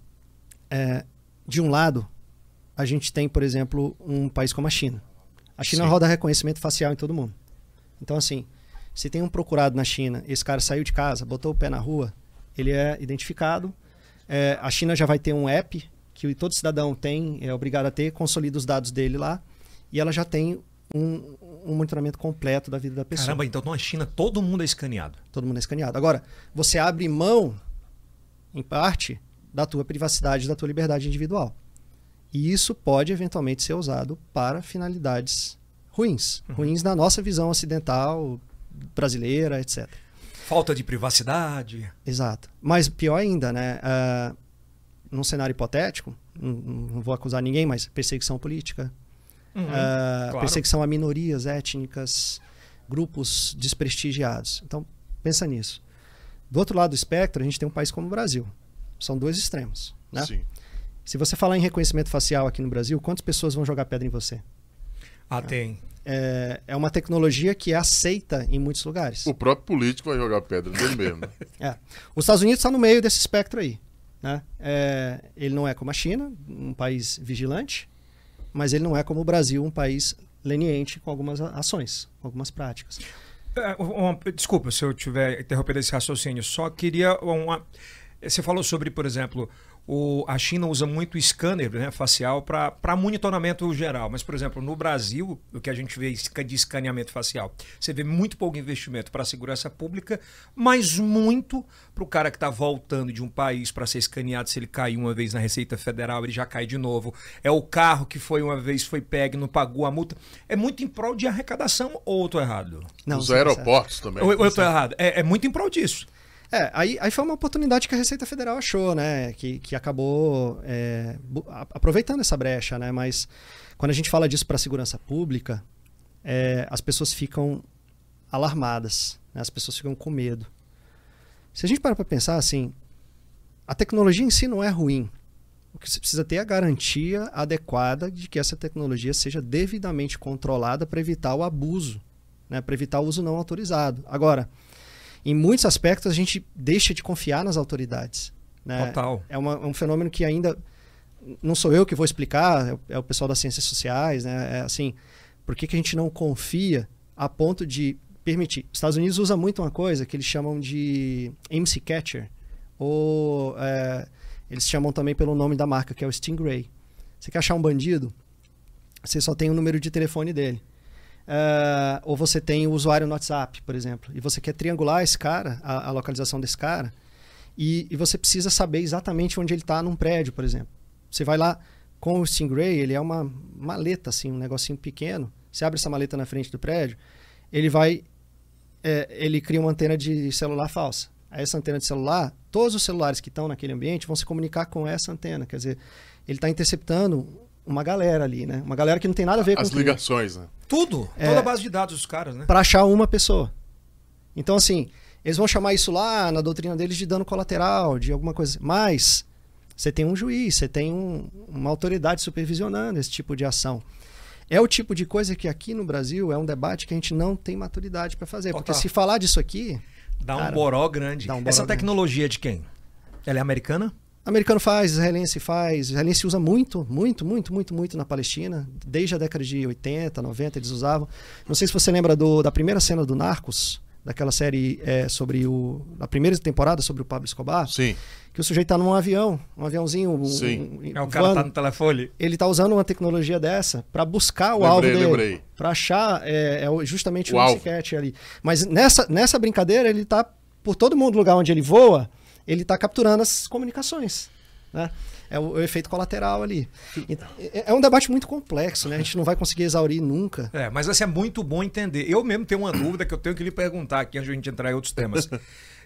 É, de um lado, a gente tem, por exemplo, um país como a China. A China Sim. roda reconhecimento facial em todo mundo. Então, assim, se tem um procurado na China, esse cara saiu de casa, botou o pé na rua, ele é identificado. É, a China já vai ter um app que todo cidadão tem, é obrigado a ter, consolida os dados dele lá, e ela já tem um, um monitoramento completo da vida da pessoa. Caramba, então na China todo mundo é escaneado. Todo mundo é escaneado. Agora, você abre mão, em parte, da tua privacidade, da tua liberdade individual. E isso pode eventualmente ser usado para finalidades ruins. Ruins na nossa visão ocidental, brasileira, etc. Falta de privacidade. Exato. Mas pior ainda, né? ah, num cenário hipotético, não, não vou acusar ninguém, mas perseguição política, Uhum, ah, claro. perseguição a minorias étnicas, grupos desprestigiados. Então, pensa nisso. Do outro lado do espectro, a gente tem um país como o Brasil. São dois extremos. Né? Sim. Se você falar em reconhecimento facial aqui no Brasil, quantas pessoas vão jogar pedra em você? Ah, tem. É, é uma tecnologia que é aceita em muitos lugares. O próprio político vai jogar pedra dele mesmo. É. Os Estados Unidos está no meio desse espectro aí. Né? É, ele não é como a China, um país vigilante, mas ele não é como o Brasil, um país leniente com algumas ações, com algumas práticas. É, uma- desculpa se eu tiver interrompido esse raciocínio. Só queria uma. Você falou sobre, por exemplo, o, a China usa muito scanner né, facial para monitoramento geral. Mas, por exemplo, no Brasil, o que a gente vê de escaneamento facial, você vê muito pouco investimento para a segurança pública, mas muito para o cara que está voltando de um país para ser escaneado. Se ele cair uma vez na Receita Federal, ele já cai de novo. É o carro que foi uma vez, foi pego e não pagou a multa. É muito em prol de arrecadação ou eu tô errado? Não, Os aeroportos também. Ou, ou eu tô errado? É, é muito em prol disso. É, aí, aí foi uma oportunidade que a Receita Federal achou, né? Que, que acabou é, aproveitando essa brecha, né? Mas quando a gente fala disso para a segurança pública, é, as pessoas ficam alarmadas, né? as pessoas ficam com medo. Se a gente parar para pensar assim, a tecnologia em si não é ruim. O que você precisa ter é a garantia adequada de que essa tecnologia seja devidamente controlada para evitar o abuso, né? para evitar o uso não autorizado. Agora, em muitos aspectos a gente deixa de confiar nas autoridades. Né? Total. É, uma- é um fenômeno que ainda não sou eu que vou explicar, é o, é o pessoal das ciências sociais, né? É assim, por que, que a gente não confia a ponto de permitir? Os Estados Unidos usa muito uma coisa que eles chamam de MC Catcher, ou é, eles chamam também pelo nome da marca, que é o Stingray. Você quer achar um bandido? Você só tem o número de telefone dele. É, ou você tem o usuário no WhatsApp, por exemplo, e você quer triangular esse cara, a, a localização desse cara, e, e você precisa saber exatamente onde ele está num prédio, por exemplo. Você vai lá com o Stingray, ele é uma maleta, assim, um negocinho pequeno. Você abre essa maleta na frente do prédio, ele vai. é, ele cria uma antena de celular falsa. Aí essa antena de celular, todos os celulares que estão naquele ambiente vão se comunicar com essa antena. Quer dizer, ele está interceptando uma galera ali, né? Uma galera que não tem nada a ver com As ligações, né? Tudo. É. Toda a base de dados dos caras, né? Para achar uma pessoa. Então, assim, eles vão chamar isso lá na doutrina deles de dano colateral, de alguma coisa. Mas você tem um juiz, você tem um- uma autoridade supervisionando esse tipo de ação. É o tipo de coisa que aqui no Brasil é um debate que a gente não tem maturidade para fazer. Porque Total. se falar disso aqui, Dá um Cara, boró grande. dá um boró Essa grande. tecnologia de quem? Ela é americana? Americano faz, israelense faz. Israelense usa muito, muito, muito, muito, muito na Palestina. Desde a década de 80, 90 eles usavam. Não sei se você lembra do- da primeira cena do Narcos, daquela série é, sobre o. da primeira temporada sobre o Pablo Escobar, Sim. que o sujeito tá num avião, um aviãozinho. um- Sim. um- É o cara tá no telefone. Ele tá usando uma tecnologia dessa para buscar o Lembrei, alvo dele. lembrei. Para achar é, é o- justamente O o, alvo. Ali. Mas nessa, nessa brincadeira, ele tá por todo mundo lugar onde ele voa, ele tá capturando as comunicações. Né? É o, o efeito colateral ali. Então, é, é um debate muito complexo, né? A gente não vai conseguir exaurir nunca. É, mas assim, é muito bom entender. Eu mesmo tenho uma dúvida que eu tenho que lhe perguntar aqui antes de a gente entrar em outros temas.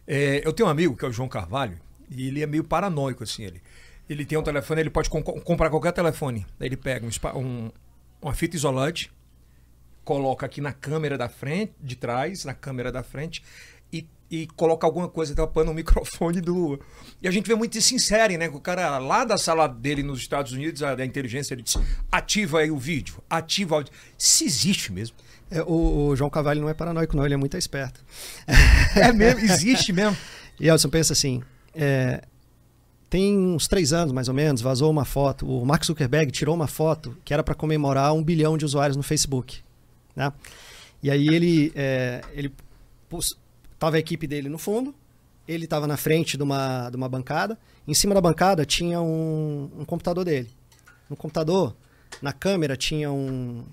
É, eu tenho um amigo que é o João Carvalho, e ele é meio paranoico, assim. Ele, ele tem um telefone, ele pode com- comprar qualquer telefone. Ele pega um, um- uma fita isolante, coloca aqui na câmera da frente, de trás, na câmera da frente, e, coloca alguma coisa tapando o microfone do. E a gente vê muito isso em série, né? O cara lá da sala dele nos Estados Unidos, a, da inteligência, ele diz: ativa aí o vídeo, ativa o áudio. Isso existe mesmo. É, o, o João Cavalli não é paranoico, não, ele é muito esperto. É mesmo, existe mesmo. E Elson, pensa assim: é, tem uns três anos, mais ou menos, vazou uma foto. O Mark Zuckerberg tirou uma foto que era para comemorar um bilhão de usuários no Facebook. Né? E aí ele, é, ele tava a equipe dele no fundo, ele estava na frente de uma, de uma bancada. Em cima da bancada tinha um, um computador dele. No computador, na câmera, tinha um-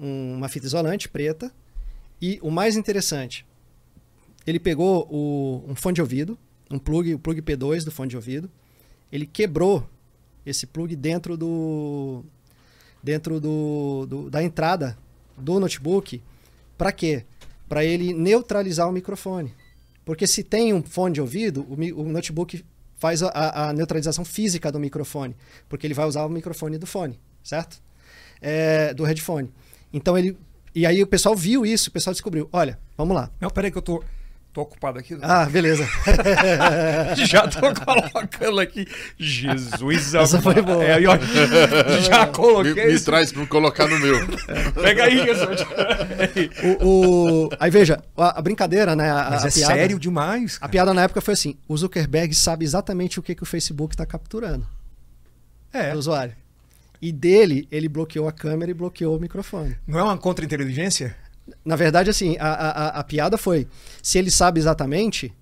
um- uma fita isolante preta. E o mais interessante, ele pegou o- um fone de ouvido, um plug, o plug P2 do fone de ouvido. Ele quebrou esse plug dentro do dentro do, do- da entrada do notebook. Para quê? Para ele neutralizar o microfone. Porque se tem um fone de ouvido, o, o notebook faz a- a, a neutralização física do microfone, porque ele vai usar o microfone do fone, certo? É, do headphone. Então ele e aí o pessoal viu isso, o pessoal descobriu. Olha, vamos lá. Não, peraí que eu tô, tô ocupado aqui. Ah, beleza. Já tô colocando aqui. Jesus Essa amado. foi boa. É, ó, já Me, coloquei. me isso. traz pra eu colocar no meu. Pega aí, o, o- Aí veja, a, a brincadeira, né? A, Mas a é piada, sério demais. A cara. piada na época foi assim: o Zuckerberg sabe exatamente o que, que o Facebook está capturando É. do usuário. E dele, ele bloqueou a câmera e bloqueou o microfone. Não é uma contra-inteligência? Na verdade, assim, a, a, a- piada foi: se ele sabe exatamente,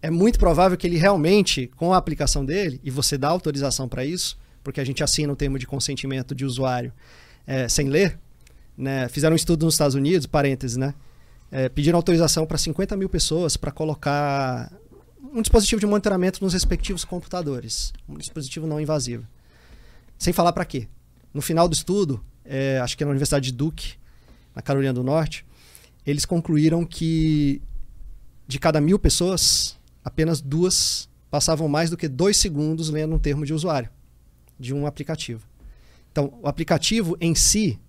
é muito provável que ele realmente, com a aplicação dele, e você dá autorização para isso, porque a gente assina o termo de consentimento de usuário é, sem ler, né? fizeram um estudo nos Estados Unidos, parênteses, né? É, pediram autorização para 50 mil pessoas para colocar um dispositivo de monitoramento nos respectivos computadores, um dispositivo não invasivo. Sem falar para quê? No final do estudo, é, acho que é na Universidade de Duke, na Carolina do Norte, eles concluíram que de cada mil pessoas, apenas duas passavam mais do que dois segundos lendo um termo de usuário de um aplicativo. Então, o aplicativo em si,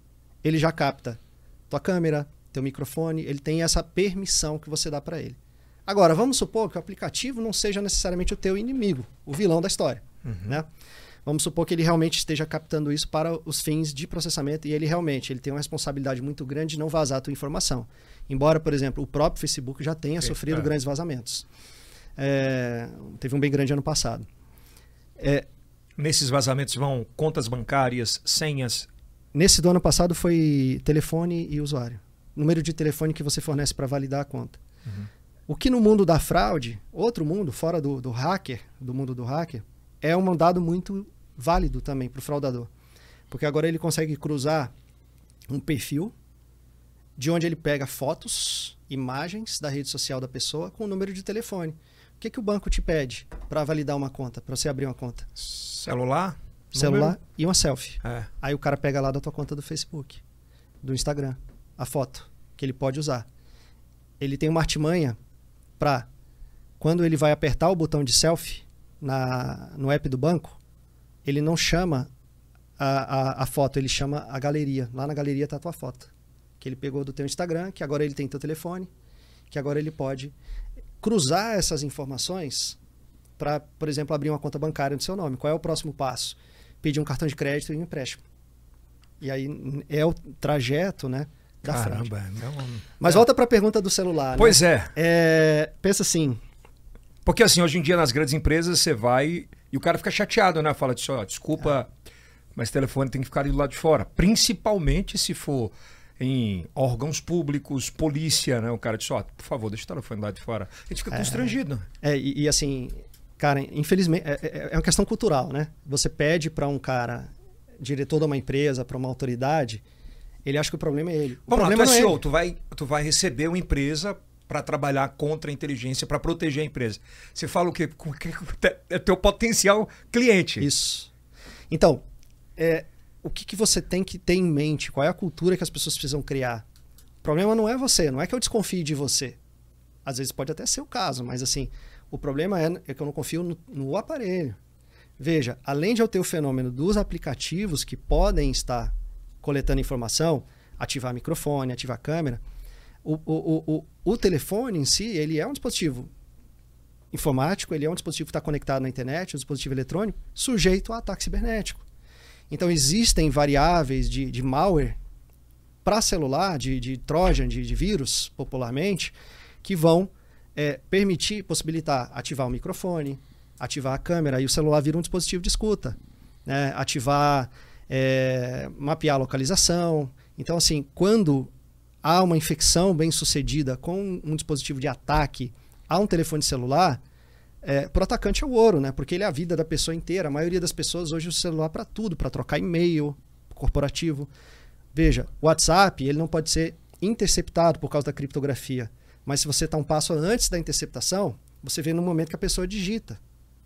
ele já capta tua câmera, teu microfone, ele tem essa permissão que você dá para ele. Agora, vamos supor que o aplicativo não seja necessariamente o teu inimigo, o vilão da história, né? Vamos supor que ele realmente esteja captando isso para os fins de processamento e ele realmente ele tem uma responsabilidade muito grande de não vazar a tua informação. Embora, por exemplo, o próprio Facebook já tenha Eita. sofrido grandes vazamentos. É, teve um bem grande ano passado. É, Nesses vazamentos vão contas bancárias, senhas. nesse do ano passado foi telefone e usuário. Número de telefone que você fornece para validar a conta. O que no mundo da fraude, outro mundo, fora do, do hacker, do mundo do hacker, é um dado muito válido também para o fraudador. Porque agora ele consegue cruzar um perfil de onde ele pega fotos, imagens da rede social da pessoa com o número de telefone. O que, que o banco te pede para validar uma conta, para você abrir uma conta? Celular? Celular número? e uma selfie. É. Aí o cara pega lá da tua conta do Facebook, do Instagram, a foto que ele pode usar. Ele tem uma artimanha para quando ele vai apertar o botão de selfie na, no app do banco, ele não chama a, a, a foto, ele chama a galeria. Lá na galeria tá a tua foto. Que ele pegou do teu Instagram, que agora ele tem teu telefone, que agora ele pode cruzar essas informações para, por exemplo, abrir uma conta bancária no seu nome. Qual é o próximo passo? Pedir um cartão de crédito e um empréstimo. E aí é o trajeto, né? Da. Caramba, não... Mas volta para a pergunta do celular. né? Pois é. É, pensa assim, Porque assim, hoje em dia nas grandes empresas você vai e o cara fica chateado, né? Fala disso, ó, desculpa, mas o telefone tem que ficar ali do lado de fora. Principalmente se for em órgãos públicos, polícia, né? O cara diz, ó, por favor, deixa o telefone lá de fora. A gente fica constrangido. É, e, e assim, cara, infelizmente, é, é- é uma questão cultural, né? Você pede para um cara, diretor de uma empresa, para uma autoridade, ele acha que o problema é ele. O Vamos lá, tu problema é é CEO, ele. tu vai, tu vai receber uma empresa para trabalhar contra a inteligência, para proteger a empresa. Você fala o quê? É teu potencial cliente. Isso. Então, é, o que, que você tem que ter em mente? Qual é a cultura que as pessoas precisam criar? O problema não é você, não é que eu desconfie de você. Às vezes pode até ser o caso, mas assim, o problema é, é que eu não confio no, no aparelho. Veja, além de eu ter o fenômeno dos aplicativos que podem estar coletando informação, ativar microfone, ativar câmera, o, o, o, o, telefone em si, ele é um dispositivo informático, ele é um dispositivo que está conectado na internet, um dispositivo eletrônico, sujeito a ataque cibernético. Então, existem variáveis de, de malware para celular, de, de trojan, de, de vírus, popularmente, que vão é, permitir, possibilitar ativar o microfone, ativar a câmera, e o celular vira um dispositivo de escuta. Né? Ativar, é, mapear a localização. Então, assim, quando há uma infecção bem sucedida com um dispositivo de ataque a um telefone celular, é, pro atacante é o ouro, né? Porque ele é a vida da pessoa inteira. A maioria das pessoas hoje usa o celular para tudo, para trocar e-mail corporativo. Veja, o WhatsApp ele não pode ser interceptado por causa da criptografia. Mas se você está um passo antes da interceptação, você vê no momento que a pessoa digita.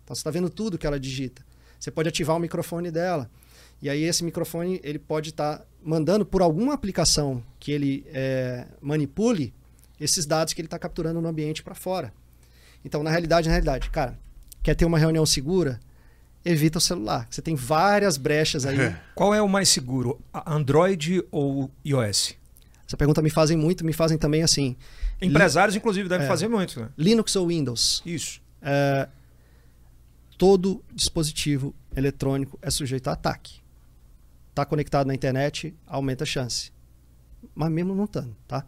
Então você está vendo tudo que ela digita. Você pode ativar o microfone dela. E aí esse microfone ele pode estar tá mandando por alguma aplicação que ele é, manipule esses dados que ele está capturando no ambiente para fora. Então, na realidade, na realidade, cara, quer ter uma reunião segura? Evita o celular. Você tem várias brechas aí. Qual é o mais seguro? Android ou iOS? Essa pergunta me fazem muito, me fazem também assim. Empresários, inclusive, devem É. fazer muito, né? Linux ou Windows? Isso. É, todo dispositivo eletrônico é sujeito a ataque. Está conectado na internet, aumenta a chance. Mas mesmo não estando, tá?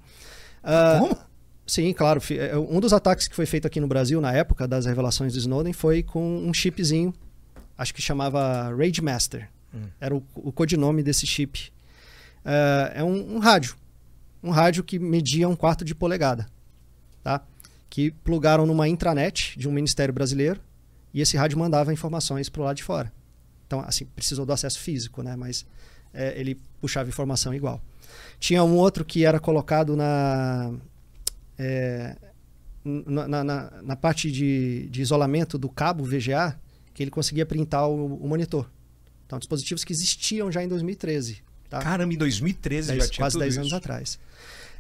Ah, Como? Sim, claro. é, Um dos ataques que foi feito aqui no Brasil na época das revelações do Snowden foi com um chipzinho, acho que chamava Rage Master. Hum. Era o, o codinome desse chip. É, é um, um rádio. Um rádio que media um quarto de polegada. Tá? Que plugaram numa intranet de um ministério brasileiro e esse rádio mandava informações para o lado de fora. Então, assim, precisou do acesso físico, né? Mas é, ele puxava informação igual. Tinha um outro que era colocado na, é, na, na- na- parte de, de isolamento do cabo VGA, que ele conseguia printar o, o monitor. Então, dispositivos que existiam já em 2013. Tá? Caramba, em 2013 Dez- já tinha quase tudo 10 isso. anos atrás.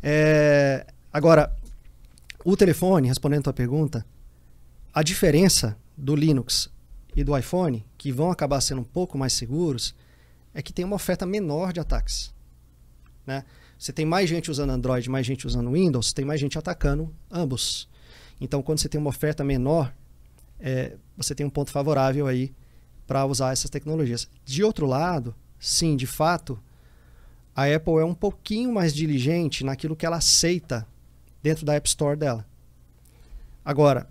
É, agora, o telefone, respondendo a tua pergunta, a diferença do Linux e do iPhone, que vão acabar sendo um pouco mais seguros, é que tem uma oferta menor de ataques. Né? Você tem mais gente usando Android, mais gente usando Windows, tem mais gente atacando ambos. Então, quando você tem uma oferta menor, é, você tem um ponto favorável aí para usar essas tecnologias. De outro lado, sim, de fato, a Apple é um pouquinho mais diligente naquilo que ela aceita dentro da App Store dela. Agora,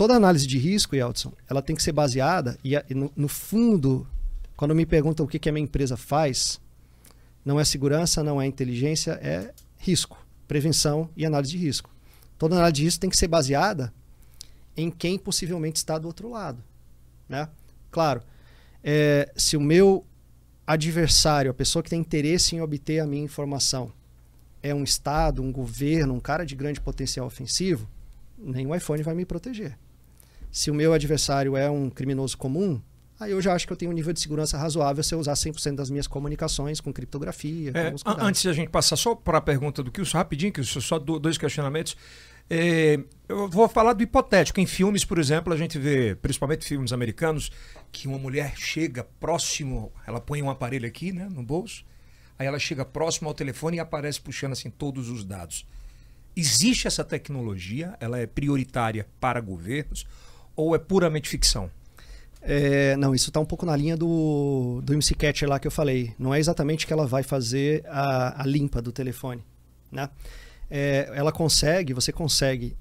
toda análise de risco, Yeltsin, ela tem que ser baseada, e e no, no fundo, quando me perguntam o que, que a minha empresa faz, não é segurança, não é inteligência, é risco, prevenção e análise de risco. Toda análise de risco tem que ser baseada em quem possivelmente está do outro lado. Né? Claro, é, se o meu adversário, a pessoa que tem interesse em obter a minha informação, é um Estado, um governo, um cara de grande potencial ofensivo, o iPhone vai me proteger. Se o meu adversário é um criminoso comum, aí eu já acho que eu tenho um nível de segurança razoável se eu usar 100% das minhas comunicações com criptografia. É, com antes de a gente passar só para a pergunta do Kilson, rapidinho, Kilson, só do- dois questionamentos. É, eu vou falar do hipotético. Em filmes, por exemplo, a gente vê, principalmente filmes americanos, que uma mulher chega próximo, ela põe um aparelho aqui, né, no bolso, aí ela chega próximo ao telefone e aparece puxando assim todos os dados. Existe essa tecnologia? Ela é prioritária para governos ou é puramente ficção? É, não, isso está um pouco na linha do, do MC Catcher lá que eu falei. Não é exatamente que ela vai fazer a, a limpa do telefone. Né? É, ela consegue, você consegue,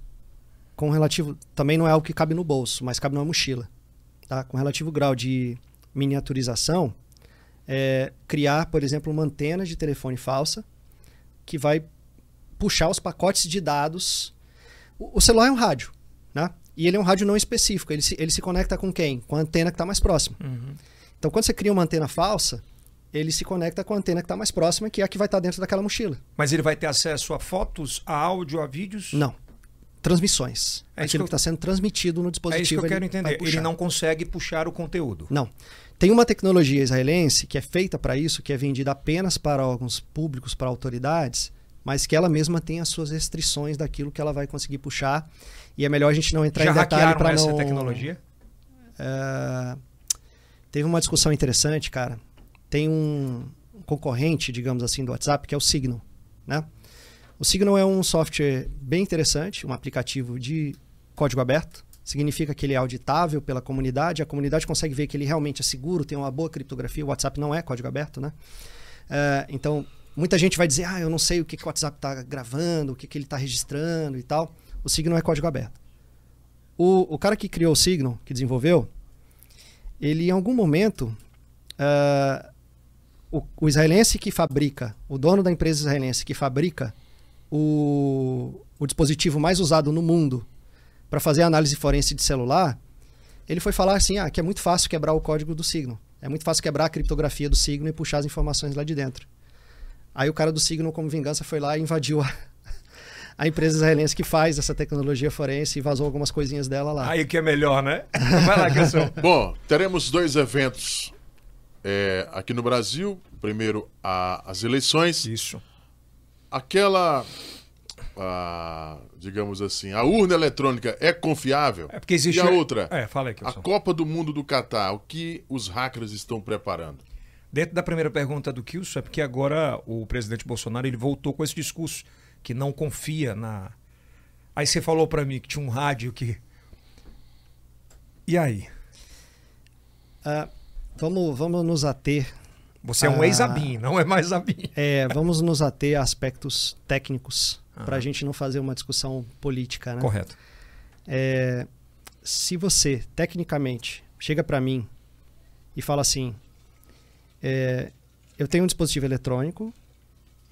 com relativo. Também não é algo que cabe no bolso, mas cabe numa mochila. Tá? Com relativo grau de miniaturização, é, criar, por exemplo, uma antena de telefone falsa que vai puxar os pacotes de dados. O, o celular é um rádio, né? E ele é um rádio não específico. Ele se, ele se conecta com quem? Com a antena que está mais próxima. Então, quando você cria uma antena falsa, ele se conecta com a antena que está mais próxima, que é a que vai estar dentro daquela mochila. Mas ele vai ter acesso a fotos, a áudio, a vídeos? Não. Transmissões. É Aquilo que que está sendo transmitido no É dispositivo. isso que eu quero entender. Ele não consegue puxar o conteúdo. Não. Tem uma tecnologia israelense que é feita para isso, que é vendida apenas para órgãos públicos, para autoridades, mas que ela mesma tem as suas restrições daquilo que ela vai conseguir puxar. E é melhor a gente não entrar Já em detalhe para essa não. tecnologia? É, teve uma discussão interessante, cara. Tem um concorrente, digamos assim, do WhatsApp, que é o Signal, né? O Signal é um software bem interessante, um aplicativo de código aberto. Significa que ele é auditável pela comunidade, a comunidade consegue ver que ele realmente é seguro, tem uma boa criptografia. O WhatsApp não é código aberto, né? É, então, muita gente vai dizer, ah, eu não sei o que, que o WhatsApp está gravando, o que, que ele está registrando e tal. O Signal é código aberto. O, o cara que criou o Signal, que desenvolveu, ele em algum momento, ah, o, o israelense que fabrica, o dono da empresa israelense que fabrica o, o dispositivo mais usado no mundo para fazer análise forense de celular, ele foi falar assim, ah, que é muito fácil quebrar o código do Signal. É muito fácil quebrar a criptografia do Signal e puxar as informações lá de dentro. Aí o cara do Signal, como vingança, foi lá e invadiu a, a empresa israelense que faz essa tecnologia forense e vazou algumas coisinhas dela lá. Aí que é melhor, né? Vai lá, Kilson. Bom, teremos dois eventos é, aqui no Brasil. Primeiro, a- as eleições. Isso. Aquela, a, digamos assim, a urna eletrônica é confiável? É porque existe. E a outra? É, fala aí, A. Copa do Mundo do Catar, o que os hackers estão preparando? Dentro da primeira pergunta do Kilson, é porque agora o presidente Bolsonaro ele voltou com esse discurso que não confia na. Aí você falou pra mim que tinha um rádio que. E aí? Ah, vamos, vamos nos ater Você é um ex-Abin, não é mais Abin. É, vamos nos ater a aspectos técnicos Ah. para a gente não fazer uma discussão política, né? Correto. É, se você, tecnicamente, chega para mim e fala assim: é, eu tenho um dispositivo eletrônico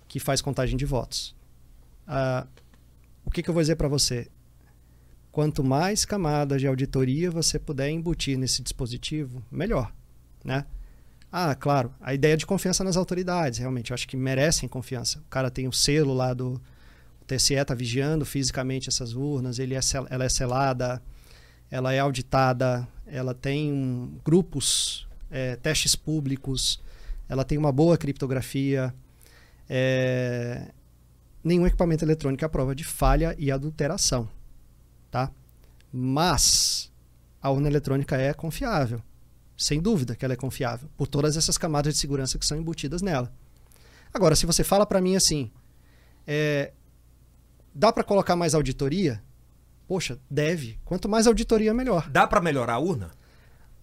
que faz contagem de votos. Ah, o que, que eu vou dizer para você? Quanto mais camadas de auditoria você puder embutir nesse dispositivo, melhor, né? Ah, claro, a ideia de confiança nas autoridades, realmente, eu acho que merecem confiança. O cara tem o selo lá do o TSE, está vigiando fisicamente essas urnas, ele é, ela é selada, ela é auditada, ela tem grupos, é, testes públicos, ela tem uma boa criptografia. é, nenhum equipamento eletrônico é a prova de falha e adulteração, tá? Mas a urna eletrônica é confiável, sem dúvida que ela é confiável, por todas essas camadas de segurança que são embutidas nela. Agora, se você fala para mim assim, é, dá para colocar mais auditoria? Poxa, deve. Quanto mais auditoria, melhor. Dá pra melhorar a urna?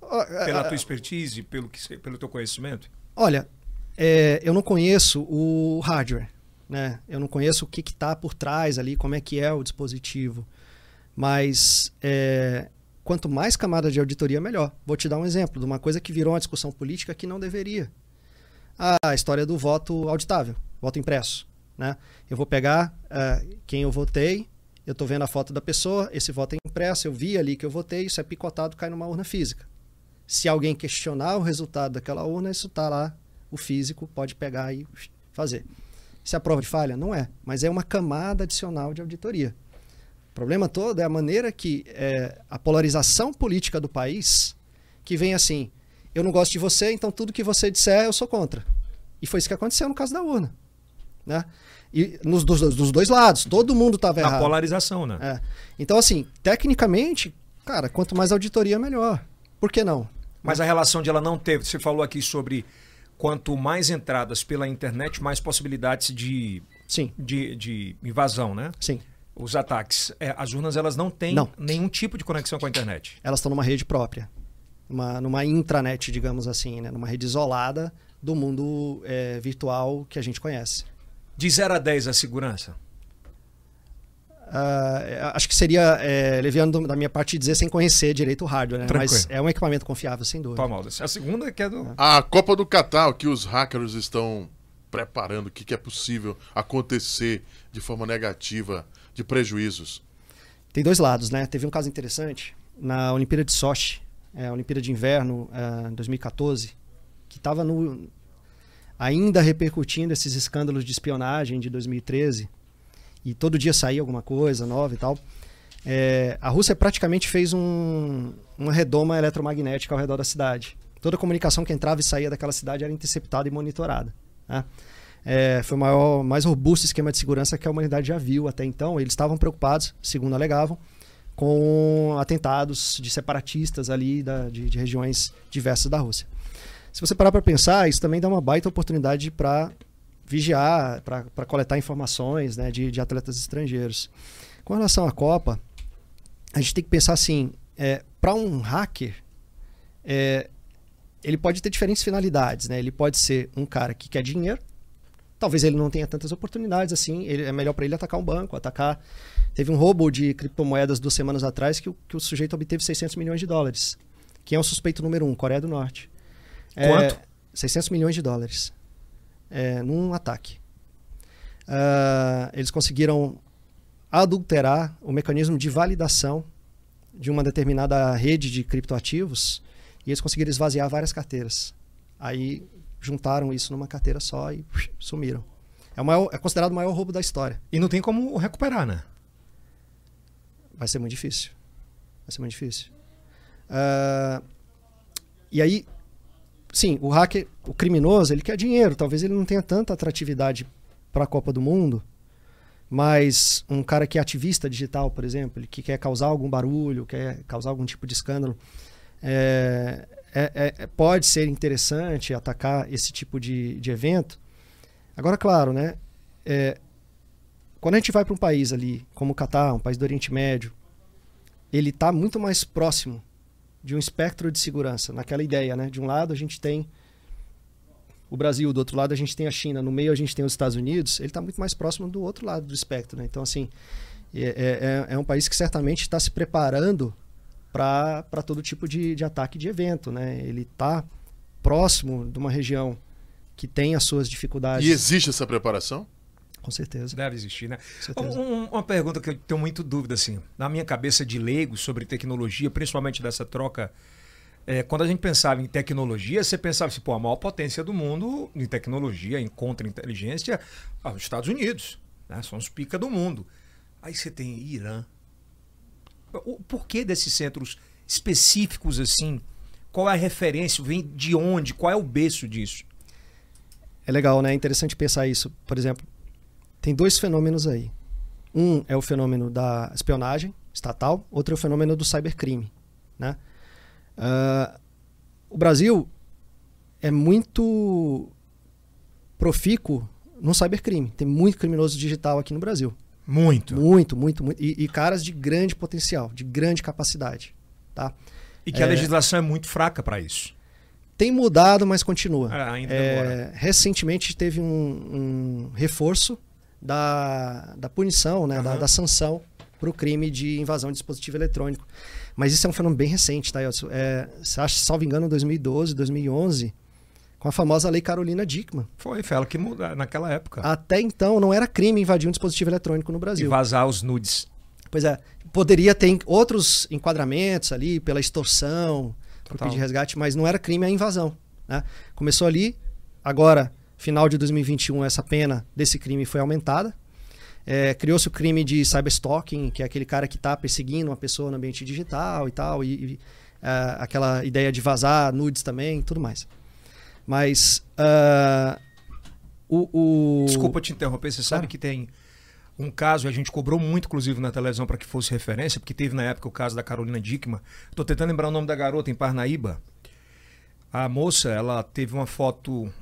Ó, Pela ah, tua expertise, pelo, que, pelo teu conhecimento? Olha, é, eu não conheço o hardware, né? Eu não conheço o que está por trás ali, como é que é o dispositivo. Mas é, quanto mais camada de auditoria, melhor. Vou te dar um exemplo de uma coisa que virou uma discussão política que não deveria. A história do voto auditável, voto impresso. Né? Eu vou pegar ah, quem eu votei, eu estou vendo a foto da pessoa, esse voto é impresso, eu vi ali que eu votei, isso é picotado, cai numa urna física. Se alguém questionar o resultado daquela urna, isso está lá, o físico pode pegar e fazer. Isso é a prova de falha? Não é, mas é uma camada adicional de auditoria. O problema todo é a maneira que é, a polarização política do país, que vem assim, eu não gosto de você, então tudo que você disser eu sou contra. E foi isso que aconteceu no caso da urna. Né? E nos dos, dos dois lados, todo mundo estava errado. A polarização, né? É. Então, assim, tecnicamente, cara, quanto mais auditoria, melhor. Por que não? Mas a relação de ela não ter, você falou aqui sobre quanto mais entradas pela internet, mais possibilidades de, Sim, de, de invasão, né? sim. Os ataques. É, as urnas elas não têm Não. nenhum tipo de conexão com a internet. Elas estão numa rede própria. Uma, numa intranet, digamos assim, né? Numa rede isolada do mundo é, virtual que a gente conhece. De 0 a 10 a segurança. Ah, acho que seria é, leviando da minha parte dizer sem conhecer direito o hardware, né? Tranquilo. Mas é um equipamento confiável, sem dúvida. Palmalda. A segunda que é do. A Copa do Catar, o que os hackers estão preparando, o que, que é possível acontecer de forma negativa, de prejuízos. Tem dois lados, né? Teve um caso interessante na Olimpíada de Sochi, é, a Olimpíada de Inverno, é, 2014, que estava no ainda repercutindo esses escândalos de espionagem de 2013 e todo dia saía alguma coisa nova e tal. É, a Rússia praticamente fez um, uma redoma eletromagnética ao redor da cidade. Toda comunicação que entrava e saía daquela cidade era interceptada e monitorada. né? É, foi o maior, mais robusto esquema de segurança que a humanidade já viu até então. Eles estavam preocupados, segundo alegavam, com atentados de separatistas ali da- de, de regiões diversas da Rússia. Se você parar para pensar, isso também dá uma baita oportunidade para vigiar, para coletar informações né, de, de atletas estrangeiros. Com relação à Copa, a gente tem que pensar assim: para um hacker, é, ele pode ter diferentes finalidades. Né? Ele pode ser um cara que quer dinheiro, talvez ele não tenha tantas oportunidades assim, ele, é melhor para ele atacar um banco, atacar. Teve um roubo de criptomoedas duas semanas atrás que o, que o sujeito obteve 600 milhões de dólares. Quem é o suspeito número um? Coreia do Norte. É, Quanto? 600 milhões de dólares. É, num ataque. Ah, eles conseguiram adulterar o mecanismo de validação de uma determinada rede de criptoativos e eles conseguiram esvaziar várias carteiras. Aí juntaram isso numa carteira só e sumiram. É, maior, é considerado o maior roubo da história. E não tem como recuperar, né? Vai ser muito difícil. Vai ser muito difícil. Ah, e aí, sim, o hacker, o criminoso, ele quer dinheiro. Talvez ele não tenha tanta atratividade para a Copa do Mundo, mas um cara que é ativista digital, por exemplo, ele que quer causar algum barulho, quer causar algum tipo de escândalo, é, é- é- é- pode ser interessante atacar esse tipo de, de evento. Agora, claro, né? é, quando a gente vai para um país ali, como o Catar, um país do Oriente Médio, ele está muito mais próximo de um espectro de segurança, naquela ideia, né? De um lado a gente tem o Brasil, do outro lado a gente tem a China, no meio a gente tem os Estados Unidos, ele está muito mais próximo do outro lado do espectro, né? Então, assim, é, é- é um país que certamente está se preparando para todo tipo de, de ataque de evento, né? Ele está próximo de uma região que tem as suas dificuldades, E existe essa preparação? Com certeza. Deve existir, né? Um- uma pergunta que eu tenho muito dúvida, assim, na minha cabeça de leigo sobre tecnologia, principalmente dessa troca. é, quando a gente pensava em tecnologia, você pensava assim, pô, a maior potência do mundo em tecnologia, em contra-inteligência, ah, os Estados Unidos. Né? São os pica do mundo. Aí você tem Irã. O porquê desses centros específicos assim? Qual é a referência? Vem de onde? Qual é o berço disso? É legal, né? É interessante pensar isso. Por exemplo, tem dois fenômenos aí. Um é o fenômeno da espionagem estatal, outro é o fenômeno do cybercrime, né? Ah, o Brasil é muito profícuo no cybercrime. Tem muito criminoso digital aqui no Brasil. Muito. Muito, muito, muito. E, e caras de grande potencial, de grande capacidade, tá? E que a legislação é muito fraca para isso. Tem mudado, mas continua. Ah, ainda É, recentemente teve um, um reforço da, da punição, né, da, Aham. da sanção para o crime de invasão de dispositivo eletrônico. Mas isso é um fenômeno bem recente, tá, Elson? É, se acha, salvo engano, em 2012, 2011, com a famosa Lei Carolina Dickmann. Foi, foi ela que mudou naquela época. Até então, não era crime invadir um dispositivo eletrônico no e Brasil. vazar os nudes. Pois é, poderia ter outros enquadramentos ali pela extorsão, por pedir resgate, mas não era crime a invasão. Né? Começou ali, agora, final de 2021, essa pena desse crime foi aumentada. É, Criou-se o crime de cyberstalking, que é aquele cara que está perseguindo uma pessoa no ambiente digital e tal. E, e, uh, aquela ideia de vazar nudes também, tudo mais. Mas uh, o, o, Desculpa te interromper, você sabe que tem um caso, a gente cobrou muito, inclusive, na televisão para que fosse referência, porque teve na época o caso da Carolina Dickman. Estou tentando lembrar o nome da garota em Parnaíba. A moça, ela teve uma foto.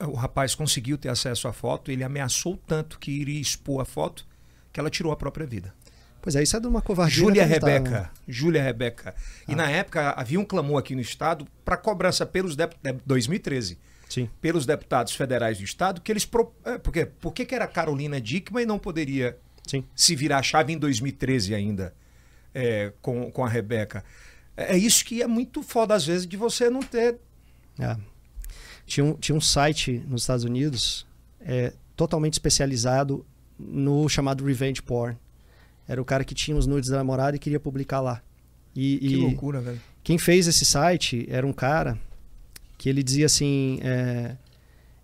O rapaz conseguiu ter acesso à foto, ele ameaçou tanto que iria expor a foto que ela tirou a própria vida. Pois é, isso é de uma covardia. Júlia Rebeca. Júlia Rebeca. E ah. na época havia um clamor aqui no Estado para cobrança pelos deputados. 2013. Sim. Pelos deputados federais do Estado, que eles. Pro... É, porque, por que, que era Carolina Dickman e não poderia Sim. se virar a chave em 2013 ainda é, com, com a Rebeca? É, é isso que é muito foda, às vezes, de você não ter. É. Tinha, um, tinha um site nos Estados Unidos é, totalmente especializado no chamado revenge porn. Era o cara que tinha os nudes da namorada e queria publicar lá. E, que e loucura, velho. Quem fez esse site era um cara que ele dizia assim: é,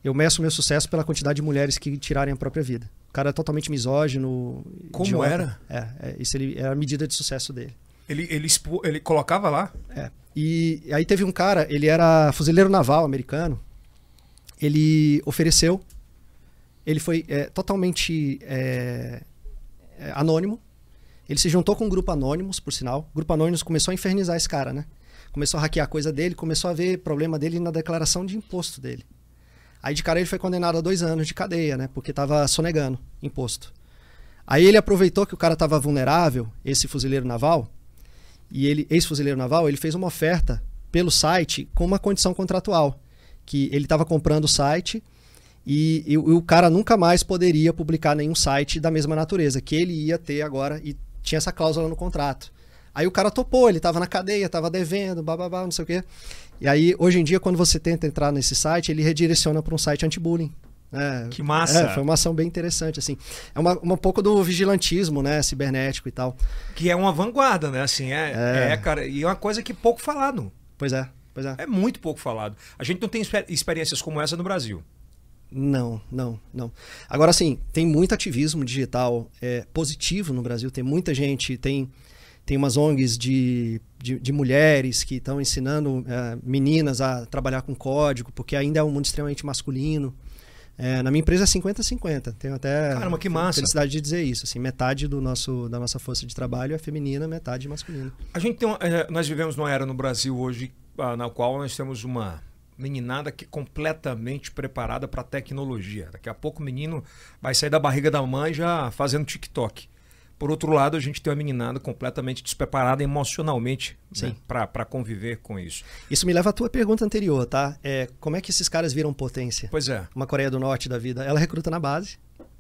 Eu meço meu sucesso pela quantidade de mulheres que tirarem a própria vida. O cara é totalmente misógino. Como idiota. era? É, é, isso ele, era a medida de sucesso dele. Ele, ele, expo, ele colocava lá? É. E aí teve um cara, ele era fuzileiro naval americano. Ele ofereceu. Ele foi é, totalmente é, é, anônimo. Ele se juntou com um grupo Anônimos, por sinal. O grupo Anônimos começou a infernizar esse cara, né? Começou a hackear coisa dele, começou a ver problema dele na declaração de imposto dele. Aí de cara ele foi condenado a dois anos de cadeia, né? Porque estava sonegando imposto. Aí ele aproveitou que o cara estava vulnerável, esse fuzileiro naval, e ele, ex-fuzileiro naval, ele fez uma oferta pelo site com uma condição contratual, que ele estava comprando o site e, e, o cara nunca mais poderia publicar nenhum site da mesma natureza, que ele ia ter agora e tinha essa cláusula no contrato. Aí o cara topou, ele estava na cadeia, estava devendo, bababá, não sei o quê. E aí, hoje em dia, quando você tenta entrar nesse site, ele redireciona para um site anti-bullying. É, que massa! É, foi uma ação bem interessante, assim. É uma, um pouco do vigilantismo, né, cibernético e tal. Que é uma vanguarda, né, assim, é, é. é cara, e é uma coisa que pouco falado. Pois é, pois é. É muito pouco falado. A gente não tem experiências como essa no Brasil. Não, não, não. Agora, sim, tem muito ativismo digital é, positivo no Brasil. Tem muita gente, tem, tem umas ONGs de, de, de mulheres que estão ensinando é, meninas a trabalhar com código, porque ainda é um mundo extremamente masculino. É, na minha empresa é 50-50. Tenho até Caramba, que massa. felicidade de dizer isso. Assim, metade do nosso, da nossa força de trabalho é feminina, metade masculina. A gente tem uma, é, nós vivemos numa era no Brasil hoje na qual nós temos uma meninada que é completamente preparada para tecnologia. Daqui a pouco o menino vai sair da barriga da mãe já fazendo TikTok. Por outro lado, a gente tem uma meninada completamente despreparada emocionalmente né, para conviver com isso. Isso me leva à tua pergunta anterior, tá? É, como é que esses caras viram potência? Pois é. Uma Coreia do Norte da vida. Ela recruta na base.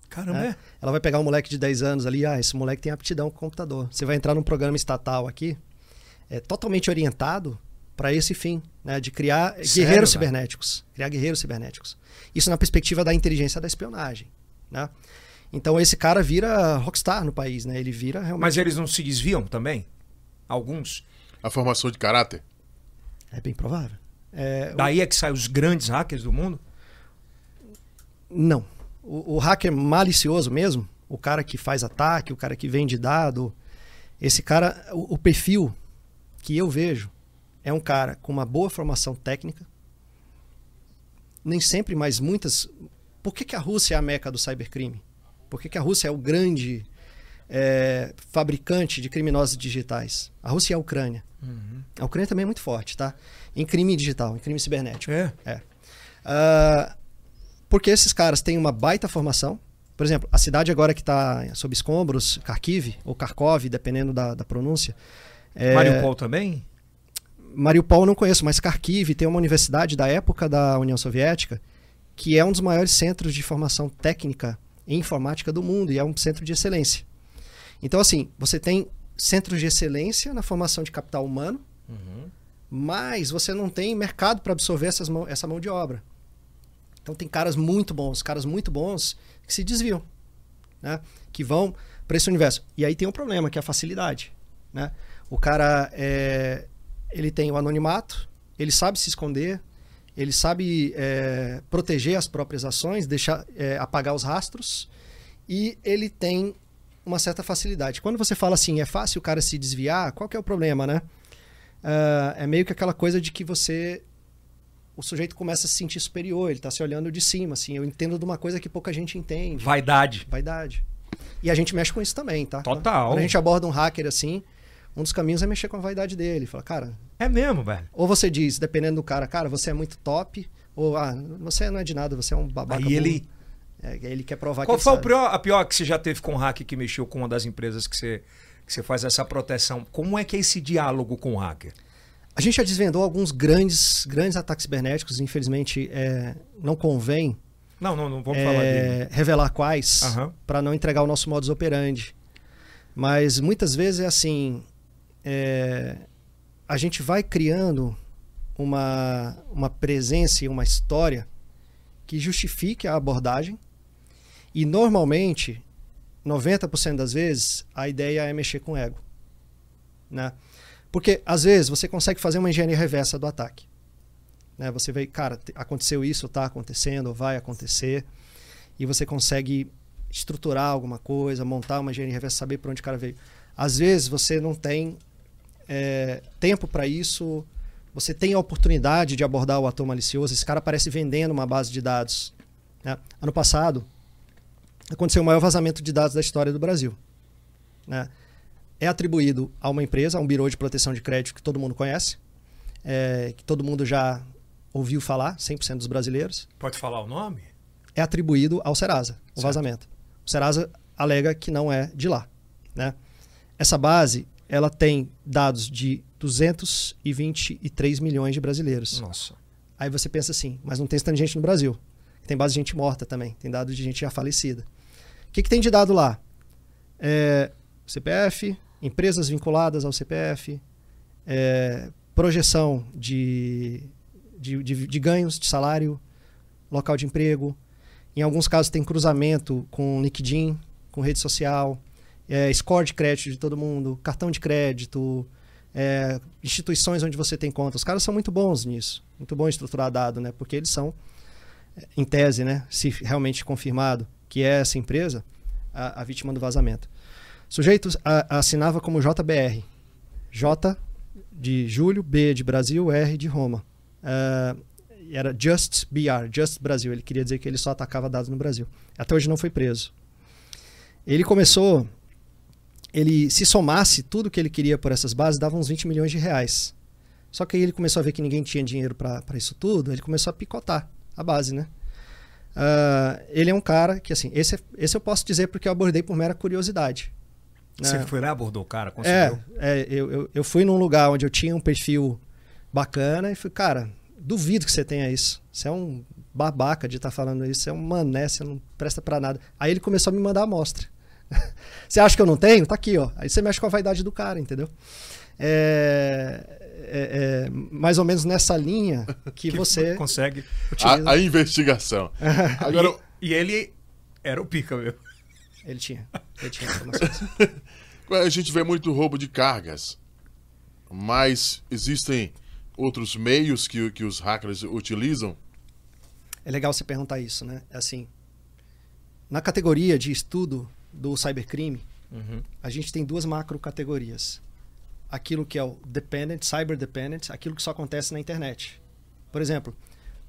Caramba, é. Ela vai pegar um moleque de 10 anos ali, ah, esse moleque tem aptidão com computador. Você vai entrar num programa estatal aqui, é totalmente orientado para esse fim, né, de criar Sério, guerreiros cibernéticos, criar guerreiros cibernéticos. Isso na perspectiva da inteligência da espionagem, né? Então esse cara vira rockstar no país, né? Ele vira realmente. Mas eles não se desviam também? Alguns? A formação de caráter? É bem provável. É, Daí o... é que saem os grandes hackers do mundo? Não. O, o, hacker malicioso mesmo, o cara que faz ataque, o cara que vende dado, esse cara, o, o perfil que eu vejo é um cara com uma boa formação técnica. Nem sempre, mas muitas. Por que, que a Rússia é a meca do cybercrime? Por que, que a Rússia é o grande é, fabricante de criminosos digitais? A Rússia e a Ucrânia. Uhum. A Ucrânia também é muito forte, tá? Em crime digital, em crime cibernético. É. é. Uh, porque esses caras têm uma baita formação. Por exemplo, a cidade agora que está sob escombros, Kharkiv ou Kharkov, dependendo da, da pronúncia. É... Mariupol também? Mariupol eu não conheço, mas Kharkiv tem uma universidade da época da União Soviética que é um dos maiores centros de formação técnica em informática do mundo e é um centro de excelência. Então, assim, você tem centros de excelência na formação de capital humano, uhum. mas você não tem mercado para absorver essas mão, essa mão de obra. Então, tem caras muito bons, caras muito bons que se desviam, né? que vão para esse universo. E aí tem um problema, que é a facilidade. Né? O cara é, ele tem o anonimato, ele sabe se esconder, ele sabe é, proteger as próprias ações, deixar é, apagar os rastros e ele tem uma certa facilidade. Quando você fala assim, é fácil o cara se desviar, qual que é o problema, né? uh, é meio que aquela coisa de que você o sujeito começa a se sentir superior, ele está se olhando de cima, assim. Eu entendo de uma coisa que pouca gente entende. Vaidade. Vaidade. E a gente mexe com isso também, tá? Total. Quando a gente aborda um hacker assim, um dos caminhos é mexer com a vaidade dele. Fala, cara. É mesmo, velho. Ou você diz, dependendo do cara, cara, você é muito top, ou ah, você não é de nada, você é um babaca. Aí ele. É, ele quer provar Qual que foi pior, a pior que você já teve com um hacker que mexeu com uma das empresas que você, que você faz essa proteção? Como é que é esse diálogo com o hacker? A gente já desvendou alguns grandes, grandes ataques cibernéticos, infelizmente é, não convém não, não, não vamos é, falar dele. revelar quais, uhum. para não entregar o nosso modus operandi. Mas muitas vezes é assim, é, a gente vai criando uma, uma presença e uma história que justifique a abordagem e normalmente, 90% das vezes, a ideia é mexer com o ego. Né? Porque, às vezes, você consegue fazer uma engenharia reversa do ataque. Né? Você vê, cara, aconteceu isso, está acontecendo, vai acontecer, e você consegue estruturar alguma coisa, montar uma engenharia reversa, saber para onde o cara veio. Às vezes, você não tem é, tempo para isso, você tem a oportunidade de abordar o ator malicioso, esse cara aparece vendendo uma base de dados. Né? Ano passado, aconteceu o maior vazamento de dados da história do Brasil. Né? é atribuído a uma empresa, a um birô de proteção de crédito que todo mundo conhece, é, que todo mundo já ouviu falar, 100% dos brasileiros. Pode falar o nome? É atribuído ao Serasa, o certo. vazamento. O Serasa alega que não é de lá. Né? Essa base ela tem dados de 223 milhões de brasileiros. Nossa. Aí você pensa assim, mas não tem esse gente no Brasil. Tem base de gente morta também, tem dados de gente já falecida. O que, que tem de dado lá? É, CPF, empresas vinculadas ao CPF, é, projeção de, de, de, de, ganhos de salário, local de emprego. Em alguns casos tem cruzamento com LinkedIn, com rede social, é, score de crédito de todo mundo, cartão de crédito, é, instituições onde você tem conta. Os caras são muito bons nisso, muito bom estruturar dado, né? Porque eles são, em tese, né? Se realmente confirmado que é essa empresa, a, a vítima do vazamento. Sujeito assinava como JBR. J de Júlio, B de Brasil, R de Roma. Uh, era Just BR, Just Brasil. Ele queria dizer que ele só atacava dados no Brasil. Até hoje não foi preso. Ele começou, ele se somasse tudo que ele queria por essas bases, dava uns 20 milhões de reais. Só que aí ele começou a ver que ninguém tinha dinheiro para isso tudo, ele começou a picotar a base, né? Uh, ele é um cara que, assim, esse, esse eu posso dizer porque eu abordei por mera curiosidade. Você é. foi lá, abordou o cara, conseguiu? É, é eu, eu, eu, fui num lugar onde eu tinha um perfil bacana e fui, cara, duvido que você tenha isso. Você é um babaca de estar tá falando isso, você é um mané, você não presta para nada. Aí ele começou a me mandar amostra. você acha que eu não tenho? Tá aqui, ó. Aí você mexe com a vaidade do cara, entendeu? É, é, é mais ou menos nessa linha que, que você consegue a, a, investigação. Agora, e, e ele era o pica, meu. Ele tinha. Ele tinha informações. a gente vê muito roubo de cargas, mas existem outros meios que, que os hackers utilizam? É legal você perguntar isso, né? É assim, na categoria de estudo do cybercrime, uhum. a gente tem duas macro categorias. Aquilo que é o dependent, cyber dependent, aquilo que só acontece na internet. Por exemplo,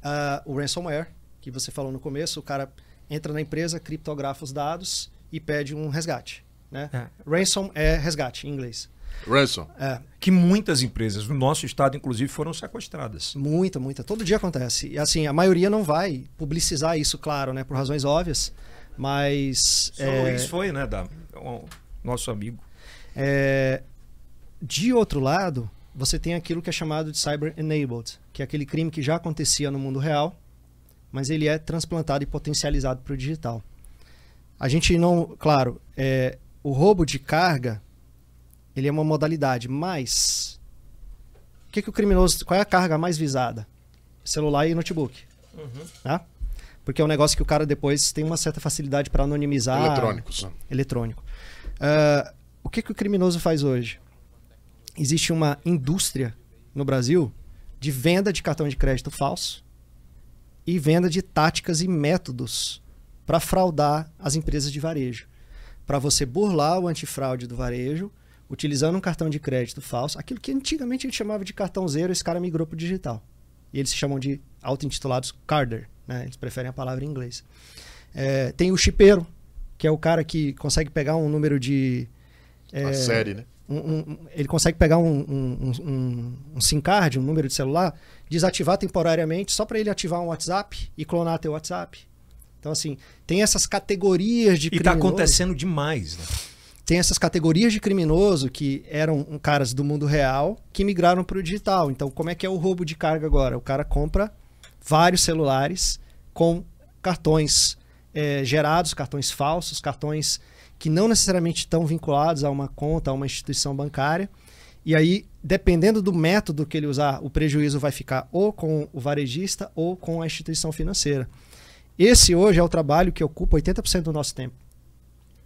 uh, o ransomware, que você falou no começo, o cara entra na empresa, criptografa os dados e pede um resgate. Né? É. Ransom é resgate em inglês. Ransom. É. Que muitas empresas no nosso estado, inclusive, foram sequestradas. Muita, muita. Todo dia acontece. E assim, a maioria não vai publicizar isso, claro, né? Por razões óbvias. Mas. Só é... Luiz foi, né? Da, o nosso amigo. É... De outro lado, você tem aquilo que é chamado de cyber enabled, que é aquele crime que já acontecia no mundo real, mas ele é transplantado e potencializado para o digital. A gente não, claro, é, o roubo de carga ele é uma modalidade, mas o que, que o criminoso, qual é a carga mais visada? Celular e notebook, uhum. Tá? Porque é um negócio que o cara depois tem uma certa facilidade para anonimizar. Eletrônicos. Eletrônico. Uh, o que, que o criminoso faz hoje? Existe uma indústria no Brasil de venda de cartão de crédito falso e venda de táticas e métodos para fraudar as empresas de varejo. Para você burlar o antifraude do varejo utilizando um cartão de crédito falso, aquilo que antigamente a gente chamava de cartão zero, esse cara migrou para digital. E eles se chamam de auto-intitulados carder, né? Eles preferem a palavra em inglês. É, tem o chipeiro, que é o cara que consegue pegar um número de... É, a série, né? Um, um, ele consegue pegar um, um, um, um SIM card, um número de celular, desativar temporariamente só para ele ativar um WhatsApp e clonar teu WhatsApp. Então, assim, tem essas categorias de E tá acontecendo demais, né? Tem essas categorias de criminoso que eram caras do mundo real que migraram para o digital. Então, como é que é o roubo de carga agora? O cara compra vários celulares com cartões é, gerados, cartões falsos, cartões que não necessariamente estão vinculados a uma conta, a uma instituição bancária. E aí, dependendo do método que ele usar, o prejuízo vai ficar ou com o varejista ou com a instituição financeira. Esse hoje é o trabalho que ocupa 80% do nosso tempo,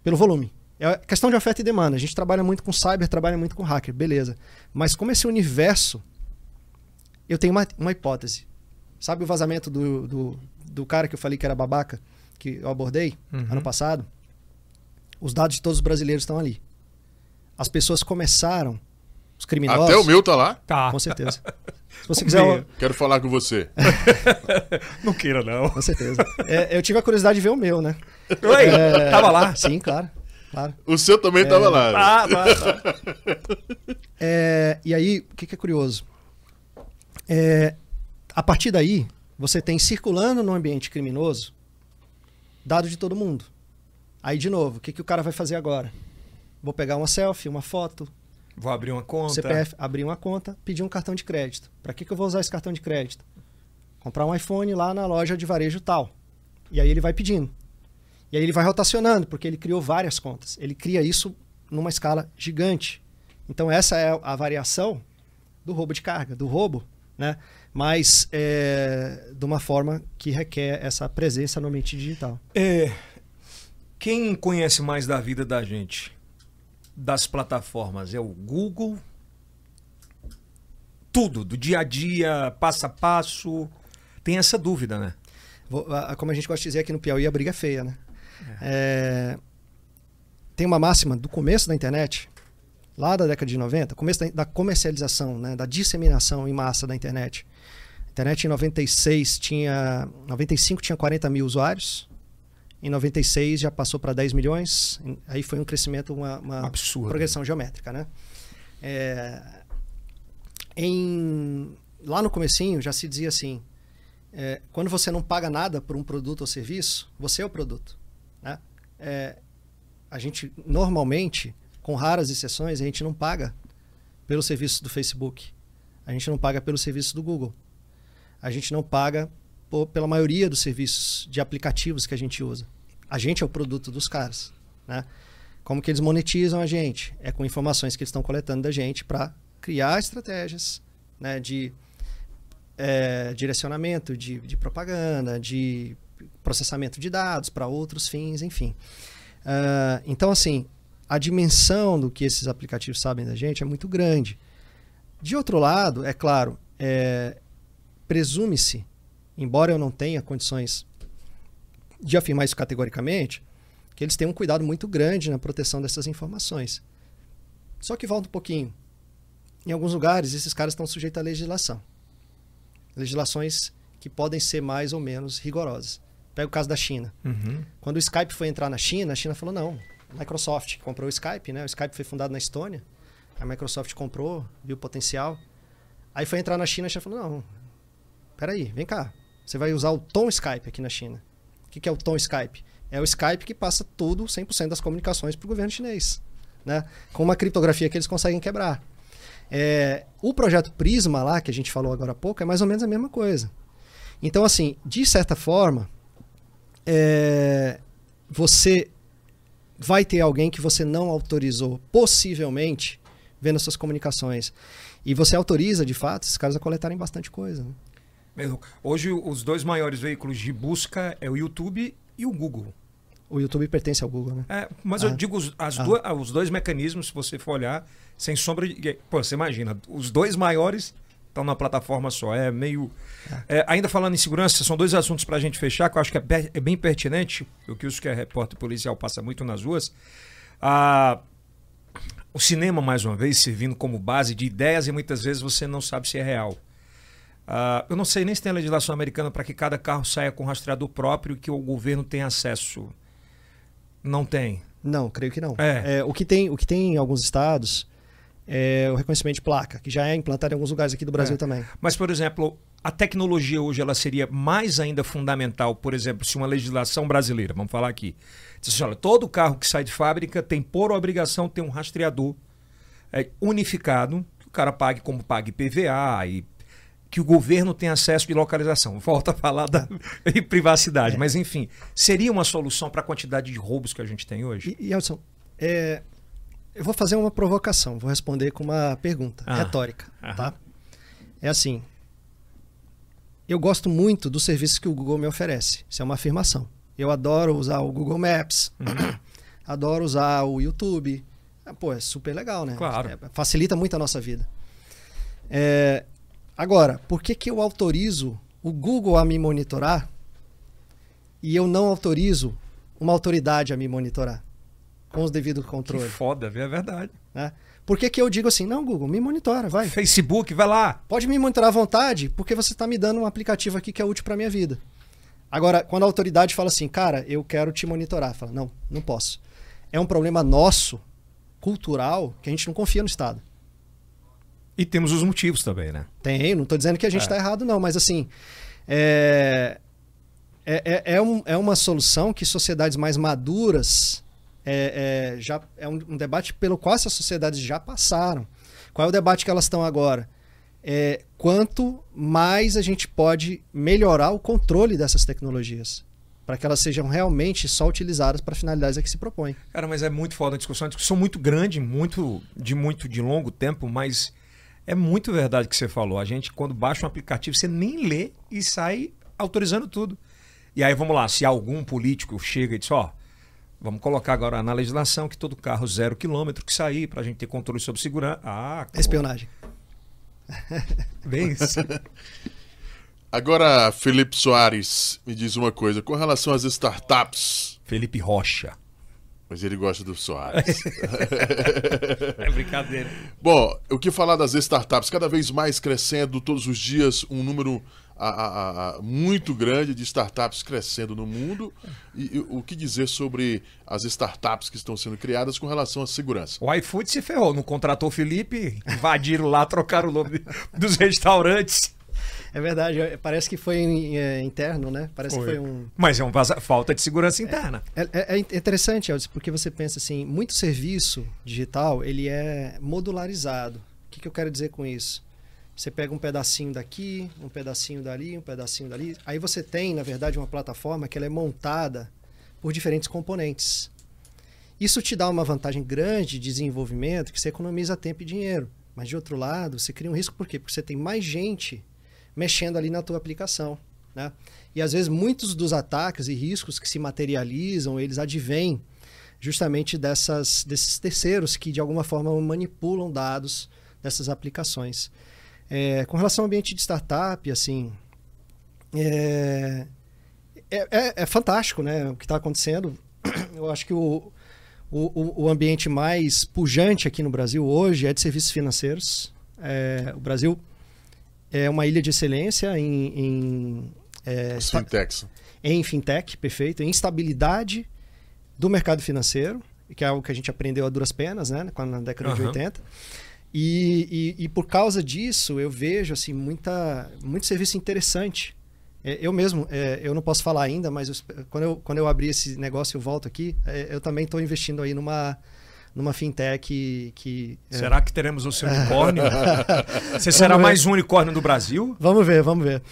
pelo volume. É questão de oferta e demanda. A gente trabalha muito com cyber, trabalha muito com hacker, beleza. Mas como esse universo, eu tenho uma, uma hipótese. Sabe o vazamento do, do, do, cara que eu falei que era babaca, que eu abordei uhum. ano passado? Os dados de todos os brasileiros estão ali. As pessoas começaram, os criminosos. Até o meu tá lá? Tá. Com certeza. Se você quiser. Quero falar com você. não queira, não. Com certeza. É, eu tive a curiosidade de ver o meu, né? Oi, é... tava lá? Sim, claro. Claro. O seu também estava é... lá. Ah, tá, tá. É, e aí, o que, que é curioso? É, a partir daí, você tem circulando no ambiente criminoso dado de todo mundo. Aí, de novo, o que, que o cara vai fazer agora? Vou pegar uma selfie, uma foto. Vou abrir uma conta. CPF, abrir uma conta, pedir um cartão de crédito. Para que, que eu vou usar esse cartão de crédito? Comprar um iPhone lá na loja de varejo tal. E aí ele vai pedindo. E aí ele vai rotacionando, porque ele criou várias contas. Ele cria isso numa escala gigante. Então essa é a variação do roubo de carga, do roubo, né? Mas é, de uma forma que requer essa presença no ambiente digital. É, quem conhece mais da vida da gente, das plataformas, é o Google? Tudo, do dia a dia, passo a passo. Tem essa dúvida, né? Como a gente gosta de dizer aqui no Piauí, a briga é feia, né? É, tem uma máxima do começo da internet, lá da década de 90, começo da, da, comercialização, né, da disseminação em massa da internet. Internet em 96 tinha. 95 tinha 40 mil usuários. Em 96 já passou para 10 milhões. Aí foi um crescimento, uma, uma progressão geométrica, né? É, em, lá no comecinho já se dizia assim, é, quando você não paga nada por um produto ou serviço, você é o produto. Né? É, a gente, normalmente, com raras exceções, a gente não paga pelo serviço do Facebook. A gente não paga pelo serviço do Google. A gente não paga por, pela maioria dos serviços de aplicativos que a gente usa. A gente é o produto dos caras. Né? Como que eles monetizam a gente? É com informações que eles estão coletando da gente para criar estratégias né, de é, direcionamento, de, de propaganda, de processamento de dados para outros fins, enfim. Uh, então, assim, a dimensão do que esses aplicativos sabem da gente é muito grande. De outro lado, é claro, é, presume-se, embora eu não tenha condições de afirmar isso categoricamente, que eles têm um cuidado muito grande na proteção dessas informações. Só que volta um pouquinho. Em alguns lugares, esses caras estão sujeitos à legislação. Legislações que podem ser mais ou menos rigorosas. Pega o caso da China. Uhum. Quando o Skype foi entrar na China, a China falou: não, a Microsoft comprou o Skype, né? O Skype foi fundado na Estônia. A Microsoft comprou, viu o potencial. Aí foi entrar na China, a China falou: não, peraí, vem cá. Você vai usar o tom Skype aqui na China. O que, que é o tom Skype? É o Skype que passa tudo, 100% das comunicações para o governo chinês. Né? Com uma criptografia que eles conseguem quebrar. É, o projeto Prisma lá, que a gente falou agora há pouco, é mais ou menos a mesma coisa. Então, assim, de certa forma, é, você vai ter alguém que você não autorizou, possivelmente, vendo suas comunicações. E você autoriza, de fato, esses caras a coletarem bastante coisa. Né? Hoje, os dois maiores veículos de busca é o YouTube e o Google. O YouTube pertence ao Google, né? É, mas ah. eu digo, os, ah. duas, os dois mecanismos, se você for olhar, sem sombra de. Pô, você imagina, os dois maiores estão na plataforma só. É meio. É. É, ainda falando em segurança, são dois assuntos para a gente fechar, que eu acho que é, é bem pertinente, o que isso que é repórter policial passa muito nas ruas. A, o cinema, mais uma vez, servindo como base de ideias e muitas vezes você não sabe se é real. Uh, eu não sei nem se tem a legislação americana para que cada carro saia com rastreador próprio e que o governo tenha acesso. Não tem. Não, creio que não. É. É, o, que tem, o que tem em alguns estados é o reconhecimento de placa, que já é implantado em alguns lugares aqui do Brasil É. também. Mas, por exemplo, a tecnologia hoje ela seria mais ainda fundamental, por exemplo, se uma legislação brasileira, vamos falar aqui, diz assim, olha, todo carro que sai de fábrica tem por obrigação ter um rastreador é, unificado, que o cara pague como pague PVA e que o governo tenha acesso de localização. Volta a falar da privacidade, mas enfim, seria uma solução para a quantidade de roubos que a gente tem hoje? E, e é, eu vou fazer uma provocação, vou responder com uma pergunta Ah. retórica, tá? É assim, eu gosto muito dos serviços que o Google me oferece, isso é uma afirmação. Eu adoro usar o Google Maps, Uhum. adoro usar o YouTube, Ah, pô, é super legal, né? Claro. É, facilita muito a nossa vida. É, agora, por que, que eu autorizo o Google a me monitorar e eu não autorizo uma autoridade a me monitorar? Com os devidos Que controles. foda, é verdade. Né? Por que, que eu digo assim, não, Google, me monitora, vai. Facebook, vai lá. Pode me monitorar à vontade, porque você está me dando um aplicativo aqui que é útil para minha vida. Agora, quando a autoridade fala assim, cara, eu quero te monitorar, fala, não, não posso. É um problema nosso, cultural, que a gente não confia no Estado. E temos os motivos também, né? Tem, não estou dizendo que a gente É. está errado, não, mas assim, é, é, é, é um- é uma solução que sociedades mais maduras é, é, já é um, um debate pelo qual essas sociedades já passaram. Qual é o debate que elas estão agora? É, quanto mais a gente pode melhorar o controle dessas tecnologias para que elas sejam realmente só utilizadas para finalidades a que se propõe. Cara, mas é muito foda a discussão. É uma discussão muito grande, muito de muito de longo tempo, mas é muito verdade o que você falou. A gente, quando baixa um aplicativo, você nem lê e sai autorizando tudo. E aí, vamos lá, se algum político chega e diz, ó, vamos colocar agora na legislação que todo carro zero quilômetro que sair para a gente ter controle sobre segurança. Ah. Espionagem. Bem isso. Agora, Felipe Soares, me diz uma coisa. Com relação às startups, Felipe Rocha. Mas ele gosta do Soares. É brincadeira. Bom, o que falar das startups? Cada vez mais crescendo, todos os dias, um número a- a- a- muito grande de startups crescendo no mundo. E, e o que dizer sobre as startups que estão sendo criadas com relação à segurança? O iFood se ferrou, não contratou o Felipe, invadiram lá, trocaram o nome dos restaurantes. É verdade, é- parece que foi é, interno, né? Parece Foi. que foi um, Mas é uma falta de segurança interna. É, é- é interessante, Elvis, porque você pensa assim, muito serviço digital, ele é modularizado. O que, que eu quero dizer com isso? Você pega um pedacinho daqui, um pedacinho dali, um pedacinho dali. Aí você tem, na verdade, uma plataforma que ela é montada por diferentes componentes. Isso te dá uma vantagem grande de desenvolvimento, que você economiza tempo e dinheiro. Mas, de outro lado, você cria um risco por quê? Porque você tem mais gente mexendo ali na tua aplicação. Né? E, às vezes, muitos dos ataques e riscos que se materializam, eles advêm justamente dessas, desses terceiros que, de alguma forma, manipulam dados dessas aplicações. É, com relação ao ambiente de startup, assim, é, é, é- é fantástico né, o que está acontecendo. Eu acho que o, o, o ambiente mais pujante aqui no Brasil hoje é de serviços financeiros. É, o Brasil é uma ilha de excelência em, em, é, As esta- fintechs. em fintech, perfeito, em estabilidade do mercado financeiro, que é algo que a gente aprendeu a duras penas, né, na década de Aham. 80. E, e, e por causa disso, eu vejo assim muita, muito serviço interessante. É, Eu mesmo, é, eu não posso falar ainda, mas eu quando, eu, quando eu abrir esse negócio e eu volto aqui, é, eu também estou investindo aí numa, numa fintech que... que é, Será que teremos o seu unicórnio? Você será ver. mais um unicórnio do Brasil? Vamos ver, vamos ver.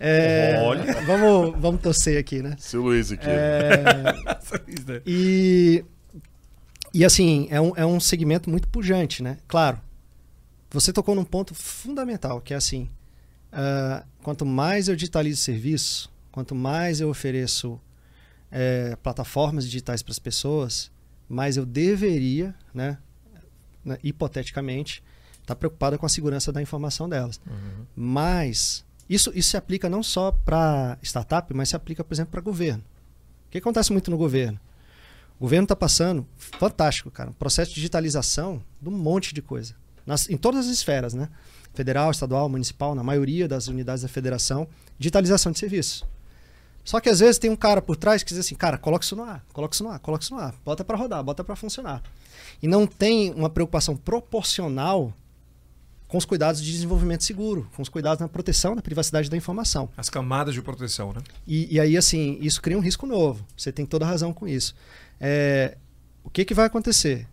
É, Olha. Vamos, vamos torcer aqui, né? Seu Luiz aqui. É, E, e assim, é um, é um segmento muito pujante, né? Claro, você tocou num ponto fundamental, que é assim, ah, quanto mais eu digitalizo serviço, quanto mais eu ofereço eh, plataformas digitais para as pessoas, mais eu deveria, né, né, hipoteticamente, estar preocupada com a segurança da informação delas. Mas isso, isso se aplica não só para startup, mas se aplica, por exemplo, para governo. O que acontece muito no governo? O governo está passando, fantástico, cara, um processo de digitalização de um monte de coisa. Nas, em todas as esferas, né? Federal, estadual, municipal, na maioria das unidades da federação, digitalização de serviço. Só que às vezes tem um cara por trás que diz assim, cara, coloca isso no ar, coloca isso no ar, coloca isso no ar, bota para rodar, bota para funcionar. E não tem uma preocupação proporcional com os cuidados de desenvolvimento seguro, com os cuidados na proteção da privacidade da informação. As camadas de proteção, né? E, e aí, assim, isso cria um risco novo. Você tem toda a razão com isso. É, o que, que vai acontecer?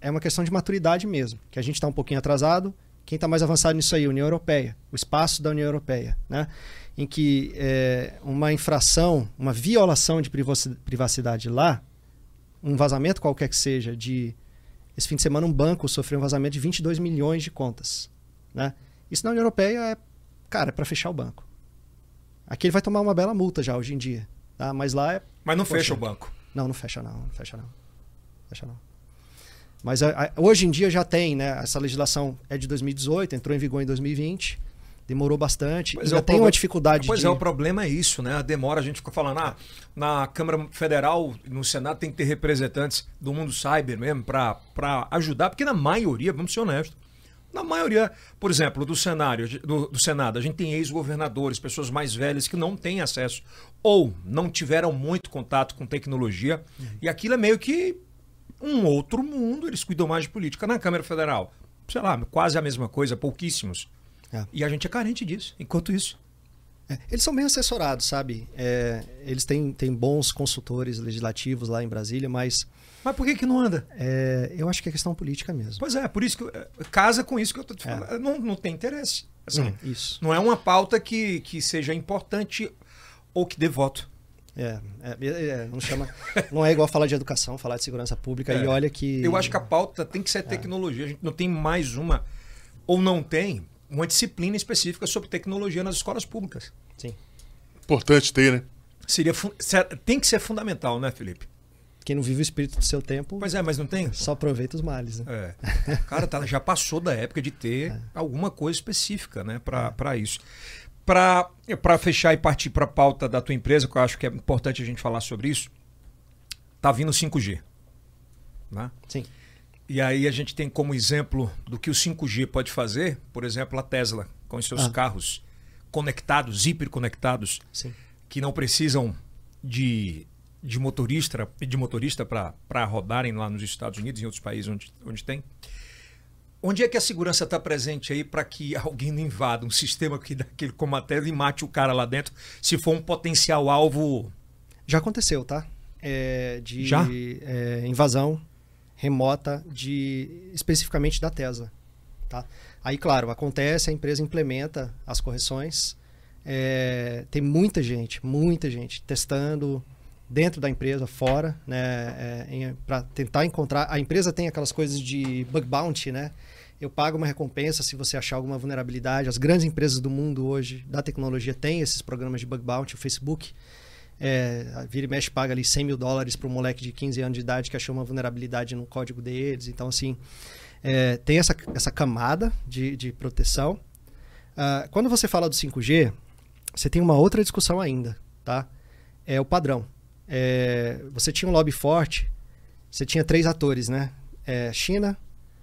É uma questão de maturidade mesmo, que a gente está um pouquinho atrasado. Quem está mais avançado nisso aí? União Europeia, o espaço da União Europeia, né? Em que é, uma infração, uma violação de privacidade lá, um vazamento qualquer que seja, de. Esse fim de semana, um banco sofreu um vazamento de 22 milhões de contas. Né? Isso na União Europeia é, cara, é para fechar o banco. Aqui ele vai tomar uma bela multa já hoje em dia. Tá? Mas lá é. Mas não poxa, fecha o banco. Não, não fecha não, não fecha não. Fecha não. Mas a, a, hoje em dia já tem, né? Essa legislação é de 2018, entrou em vigor em 2020 demorou bastante. Pois ainda é, tem uma dificuldade Pois de... é, o problema é isso, né? A demora, a gente fica falando, ah, na Câmara Federal, no Senado, tem que ter representantes do mundo cyber mesmo para ajudar, porque na maioria, vamos ser honestos, na maioria, por exemplo, do cenário do, do Senado, a gente tem ex-governadores, pessoas mais velhas que não têm acesso ou não tiveram muito contato com tecnologia, uhum. e aquilo é meio que um outro mundo, eles cuidam mais de política. Na Câmara Federal, sei lá, quase a mesma coisa, pouquíssimos. É. E a gente é carente disso, enquanto isso. É, eles são bem assessorados, sabe? É, eles têm, têm bons consultores legislativos lá em Brasília, mas. Mas por que, que não anda? É, eu acho que é questão política mesmo. Pois é, por isso que. É, casa com isso que eu estou te falando. Não, não tem interesse. Assim, hum, isso. Não é uma pauta que, que seja importante ou que dê voto. É, é, é, não chama, não é igual falar de educação, falar de segurança pública é. e olha que. Eu acho que a pauta tem que ser tecnologia. A gente não tem mais uma ou não tem uma disciplina específica sobre tecnologia nas escolas públicas. Sim. Importante ter, né? Seria tem que ser fundamental, né, Felipe? Quem não vive o espírito do seu tempo. Pois é, mas não tem. Só aproveita os males. Né? É. Cara, tá, já passou da época de ter é. alguma coisa específica né, para é. isso. Para fechar e partir para a pauta da tua empresa, que eu acho que é importante a gente falar sobre isso, tá vindo 5G. Né? Sim. E aí a gente tem como exemplo do que o 5G pode fazer, por exemplo, a Tesla, com os seus ah. carros conectados, hiperconectados, Sim. que não precisam de, de motorista de motorista para rodarem lá nos Estados Unidos e em outros países onde, onde tem. Onde é que a segurança está presente aí para que alguém não invada um sistema que daquele como a Tesla e mate o cara lá dentro, se for um potencial alvo? Já aconteceu, tá? É, de Já? É, invasão remota de especificamente da Tesla. Tá? Aí, claro, acontece, a empresa implementa as correções. É, tem muita gente, muita gente testando dentro da empresa, fora, né, é, para tentar encontrar. A empresa tem aquelas coisas de bug bounty, né? Eu pago uma recompensa se você achar alguma vulnerabilidade. As grandes empresas do mundo hoje da tecnologia têm esses programas de bug bounty. O Facebook é, vira e mexe paga ali 100 mil dólares para um moleque de 15 anos de idade que achou uma vulnerabilidade no código deles. Então, assim, é, tem essa, essa camada de, de proteção. Uh, quando você fala do 5G, você tem uma outra discussão ainda, tá? É o padrão. É, você tinha um lobby forte, você tinha três atores, né? É, China,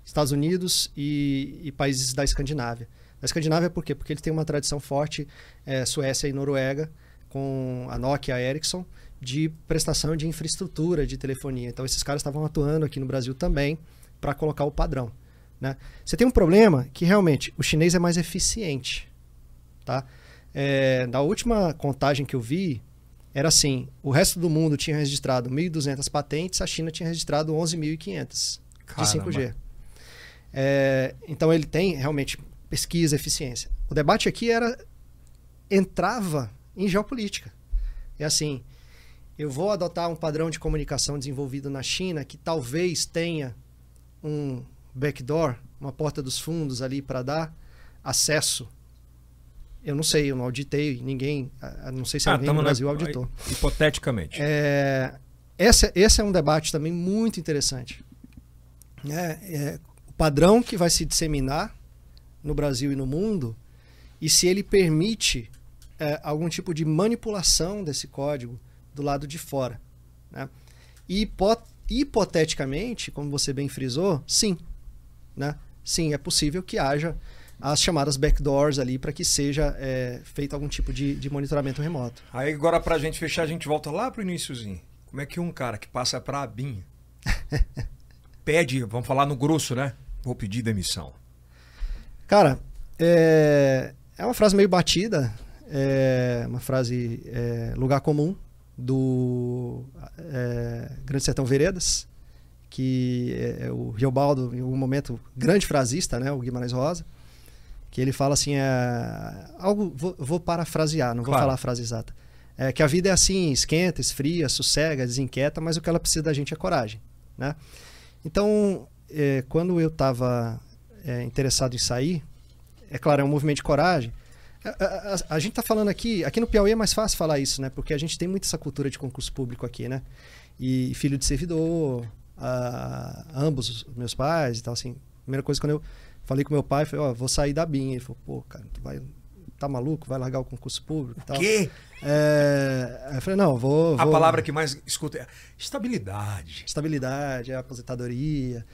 Estados Unidos e, e, países da Escandinávia. Da Escandinávia por quê? Porque ele tem uma tradição forte, é, Suécia e Noruega, com a Nokia a Ericsson de prestação de infraestrutura de telefonia. Então esses caras estavam atuando aqui no Brasil também para colocar o padrão. Né? Você tem um problema que realmente o chinês é mais eficiente. Tá? É, na última contagem que eu vi, era assim: o resto do mundo tinha registrado 1.200 patentes, a China tinha registrado 11.500 de 5G. É, então ele tem realmente pesquisa, eficiência. O debate aqui era entrava em geopolítica. É assim, eu vou adotar um padrão de comunicação desenvolvido na China que talvez tenha um backdoor, uma porta dos fundos ali para dar acesso. Eu não sei, eu não auditei, ninguém, não sei se ah, alguém no Brasil na... auditou. Hipoteticamente. É, esse, esse é um debate também muito interessante. É, é, o padrão que vai se disseminar no Brasil e no mundo e se ele permite é, algum tipo de manipulação desse código do lado de fora. Né? E hipoteticamente, como você bem frisou, sim. Né? Sim, é possível que haja as chamadas backdoors ali para que seja é, feito algum tipo de, de monitoramento remoto. Aí agora para a gente fechar, a gente volta lá para o iníciozinho. Como é que um cara que passa para a BIM pede, vamos falar no grosso, né? Vou pedir demissão. Cara, é, é uma frase meio batida, é uma frase é, lugar comum do é, Grande Sertão Veredas, que é, é o Riobaldo, em algum momento, grande frasista, né, o Guimarães Rosa, que ele fala assim, é, algo, vou, vou parafrasear, não vou Claro. falar a frase exata, é que a vida é assim, esquenta, esfria, sossega, desinquieta, mas o que ela precisa da gente é coragem, né? Então, é, quando eu estava interessado em sair, é claro, é um movimento de coragem. A, a- a- a gente está falando aqui, aqui no Piauí é mais fácil falar isso, né? Porque a gente tem muito essa cultura de concurso público aqui, né? E filho de servidor, a- ambos os meus pais e tal, assim. Primeira coisa, quando eu falei com meu pai, foi, ó, vou sair da BIM. Ele falou, pô, cara, tu vai, tá maluco? Vai largar o concurso público e tal. Que? É, aí eu falei, não, vou... A vou- palavra que mais escuta é estabilidade. estabilidade, a aposentadoria.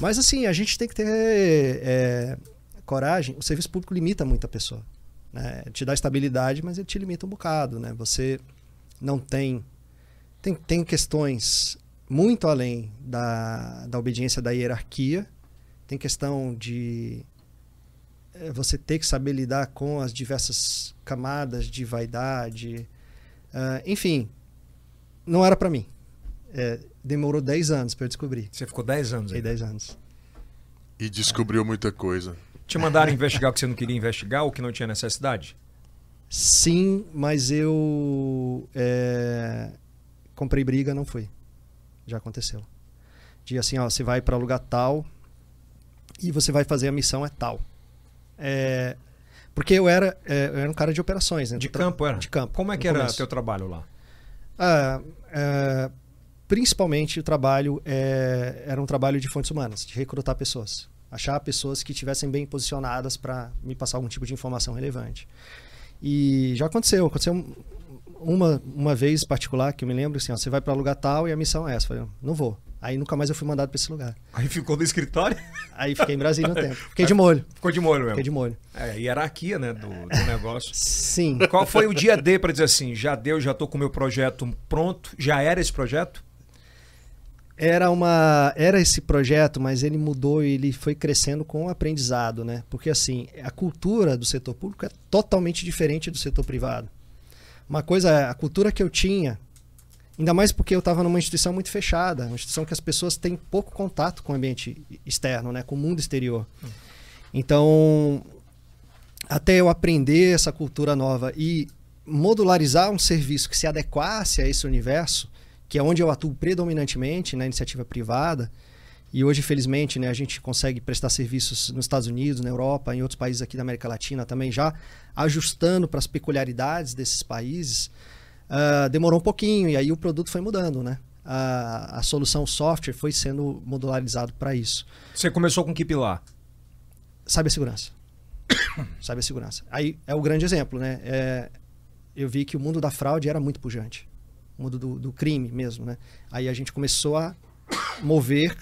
Mas assim, a gente tem que ter é, coragem. O serviço público limita muito a pessoa. Né? Te dá estabilidade, mas ele te limita um bocado. Né? Você não tem, tem. Tem questões muito além da, da obediência da hierarquia. Tem questão de é, você ter que saber lidar com as diversas camadas de vaidade. Ah, enfim, não era para mim. É, demorou 10 anos para eu descobrir. Você ficou 10 anos aí. 10 anos. E descobriu muita coisa. Te mandaram investigar o que você não queria investigar ou que não tinha necessidade? Sim, mas eu é, comprei briga, não fui. Já aconteceu. De assim, ó, você vai para lugar tal e você vai fazer a missão é tal. É, porque eu era, é, eu era um cara de operações, né? De campo era? De campo. Como é que era começo. teu trabalho lá? Ah, é, principalmente o trabalho é, era um trabalho de fontes humanas, de recrutar pessoas. Achar pessoas que estivessem bem posicionadas para me passar algum tipo de informação relevante. E já aconteceu, aconteceu um- uma, uma vez particular que eu me lembro assim, ó, você vai para lugar tal e a missão é essa. Eu falei, não vou. Aí nunca mais eu fui mandado para esse lugar. Aí ficou no escritório? Aí fiquei em Brasília um tempo. Fiquei de molho. Ficou de molho Fiquei mesmo. de molho. É, hierarquia, né, do, do negócio. Sim. Qual foi o dia D para dizer assim, já deu, já tô com o meu projeto pronto? Já era esse projeto? Era uma era esse projeto, mas ele mudou e ele foi crescendo com o aprendizado, né? Porque assim, a cultura do setor público é totalmente diferente do setor privado. Uma coisa é a cultura que eu tinha, ainda mais porque eu estava numa instituição muito fechada, uma instituição que as pessoas têm pouco contato com o ambiente externo, né, com o mundo exterior. Então, até eu aprender essa cultura nova e modularizar um serviço que se adequasse a esse universo, que é onde eu atuo predominantemente na iniciativa privada, e hoje, felizmente, né, a gente consegue prestar serviços nos Estados Unidos, na Europa, em outros países aqui da América Latina também, já ajustando para as peculiaridades desses países. Ah, demorou um pouquinho, e aí o produto foi mudando, né? A, a solução software foi sendo modularizado para isso. Você começou com que pilar? Cibersegurança. Cibersegurança. Aí é o grande exemplo, né? É, eu vi que o mundo da fraude era muito pujante. Mundo do, do crime mesmo, né? Aí a gente começou a mover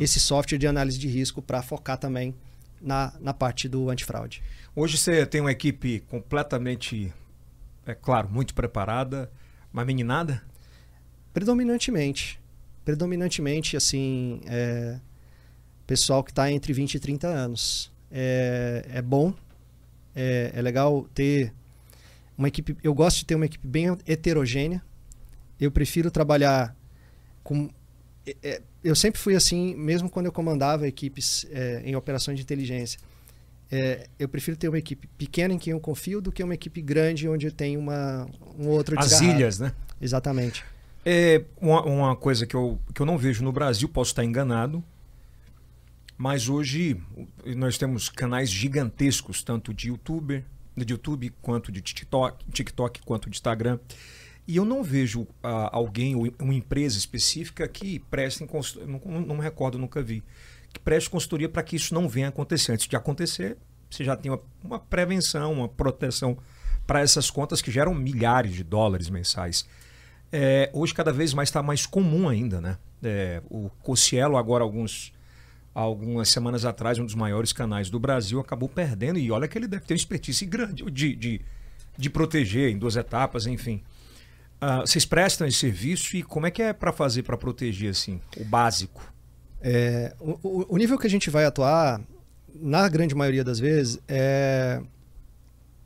esse software de análise de risco para focar também na, na parte do antifraude. Hoje você tem uma equipe completamente, é claro, muito preparada, mas meninada? Predominantemente. Predominantemente, assim, é, pessoal que está entre 20 e 30 anos. É, é bom, é, é legal ter uma equipe. Eu gosto de ter uma equipe bem heterogênea. Eu prefiro trabalhar com. é, é, eu sempre fui assim, mesmo quando eu comandava equipes é, em operações de inteligência. É, eu prefiro ter uma equipe pequena em quem eu confio do que uma equipe grande onde eu tenho uma, um outro As desgarrado. ilhas, né? Exatamente. É uma, uma coisa que eu, que eu não vejo no Brasil, posso estar enganado, mas hoje nós temos canais gigantescos, tanto de YouTube, de YouTube quanto de TikTok, TikTok quanto de Instagram. E eu não vejo ah, alguém ou uma empresa específica que preste, não, não me recordo, nunca vi, que preste consultoria para que isso não venha acontecer. Antes de acontecer, você já tem uma, uma prevenção, uma proteção para essas contas que geram milhares de dólares mensais. É, hoje cada vez mais está mais comum ainda, né? É, o Cocielo, agora, alguns, algumas semanas atrás, um dos maiores canais do Brasil, acabou perdendo. E olha que ele deve ter uma expertise grande de, de, de proteger em duas etapas, enfim. Uh, vocês prestam esse serviço e como é que é para fazer para proteger assim o básico? É, o, o, nível que a gente vai atuar, na grande maioria das vezes, é,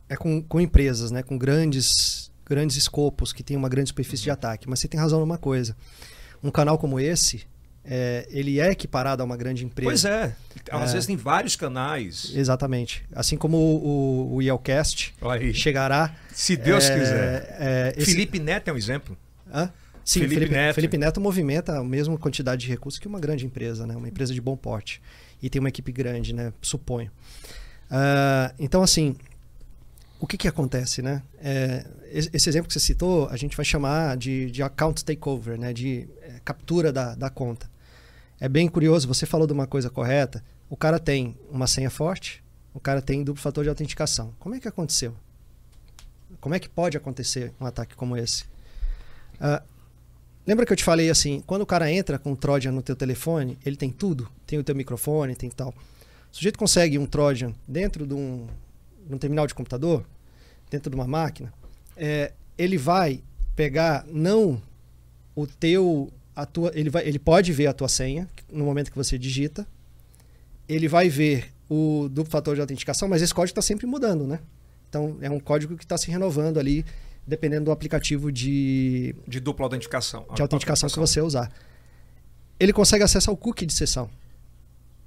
é com, com empresas, né, com grandes, grandes escopos que tem uma grande superfície de ataque. Mas você tem razão numa coisa: um canal como esse, é, ele é equiparado a uma grande empresa. Pois é. Às é, vezes tem vários canais. Exatamente. Assim como o, o, o Yelcast chegará. Se Deus é, quiser. É, esse... Felipe Neto é um exemplo. Hã? Sim, Felipe, Felipe, Neto. Felipe Neto movimenta a mesma quantidade de recursos que uma grande empresa, né? uma empresa de bom porte. E tem uma equipe grande, né? suponho. Uh, então, assim, o que, que acontece? Né? É, esse exemplo que você citou, a gente vai chamar de, de account takeover, né? de captura da, da conta. É bem curioso, você falou de uma coisa correta. O cara tem uma senha forte, o cara tem duplo fator de autenticação. Como é que aconteceu? Como é que pode acontecer um ataque como esse? Uh, lembra que eu te falei assim, quando o cara entra com um Trojan no teu telefone, ele tem tudo, tem o teu microfone, tem tal. O sujeito consegue um Trojan dentro de um, de um terminal de computador, dentro de uma máquina, é, ele vai pegar não o teu tua, ele, vai, ele pode ver a tua senha no momento que você digita. Ele vai ver o duplo fator de autenticação, mas esse código está sempre mudando, né? Então é um código que está se renovando ali, dependendo do aplicativo de. De dupla autenticação. De autenticação, autenticação que você usar. Ele consegue acesso ao cookie de sessão.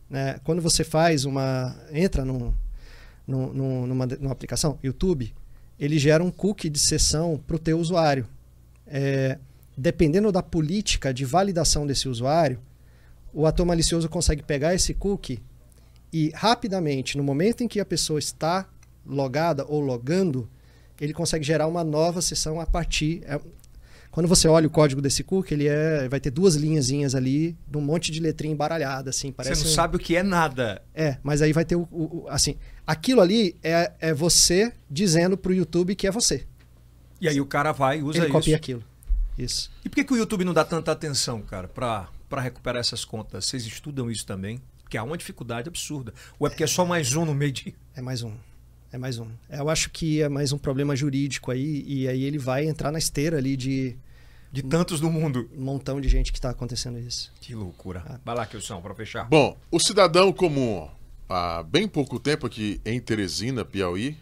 Né? Quando você faz uma. entra num, num, numa, numa aplicação, YouTube, ele gera um cookie de sessão para o teu usuário. É, dependendo da política de validação desse usuário, o ator malicioso consegue pegar esse cookie e rapidamente, no momento em que a pessoa está logada ou logando, ele consegue gerar uma nova sessão a partir. É, quando você olha o código desse cookie, ele é, vai ter duas linhazinhas ali, de um monte de letrinha embaralhada, assim. Parece você não um... sabe o que é nada. É, mas aí vai ter o, o, o assim, aquilo ali é, é você dizendo para o YouTube que é você. E aí o cara vai e usa ele isso. copia aquilo. Isso. E por que, que o YouTube não dá tanta atenção, cara, para recuperar essas contas? Vocês estudam isso também? Porque há uma dificuldade absurda. Ou é porque é só mais um no meio de. É mais um. É mais um. Eu acho que é mais um problema jurídico aí, e aí ele vai entrar na esteira ali de. De tantos no mundo. Um montão de gente que está acontecendo isso. Que loucura. Ah. Vai lá, Kilson, para fechar. Bom, o cidadão comum, há bem pouco tempo aqui em Teresina, Piauí,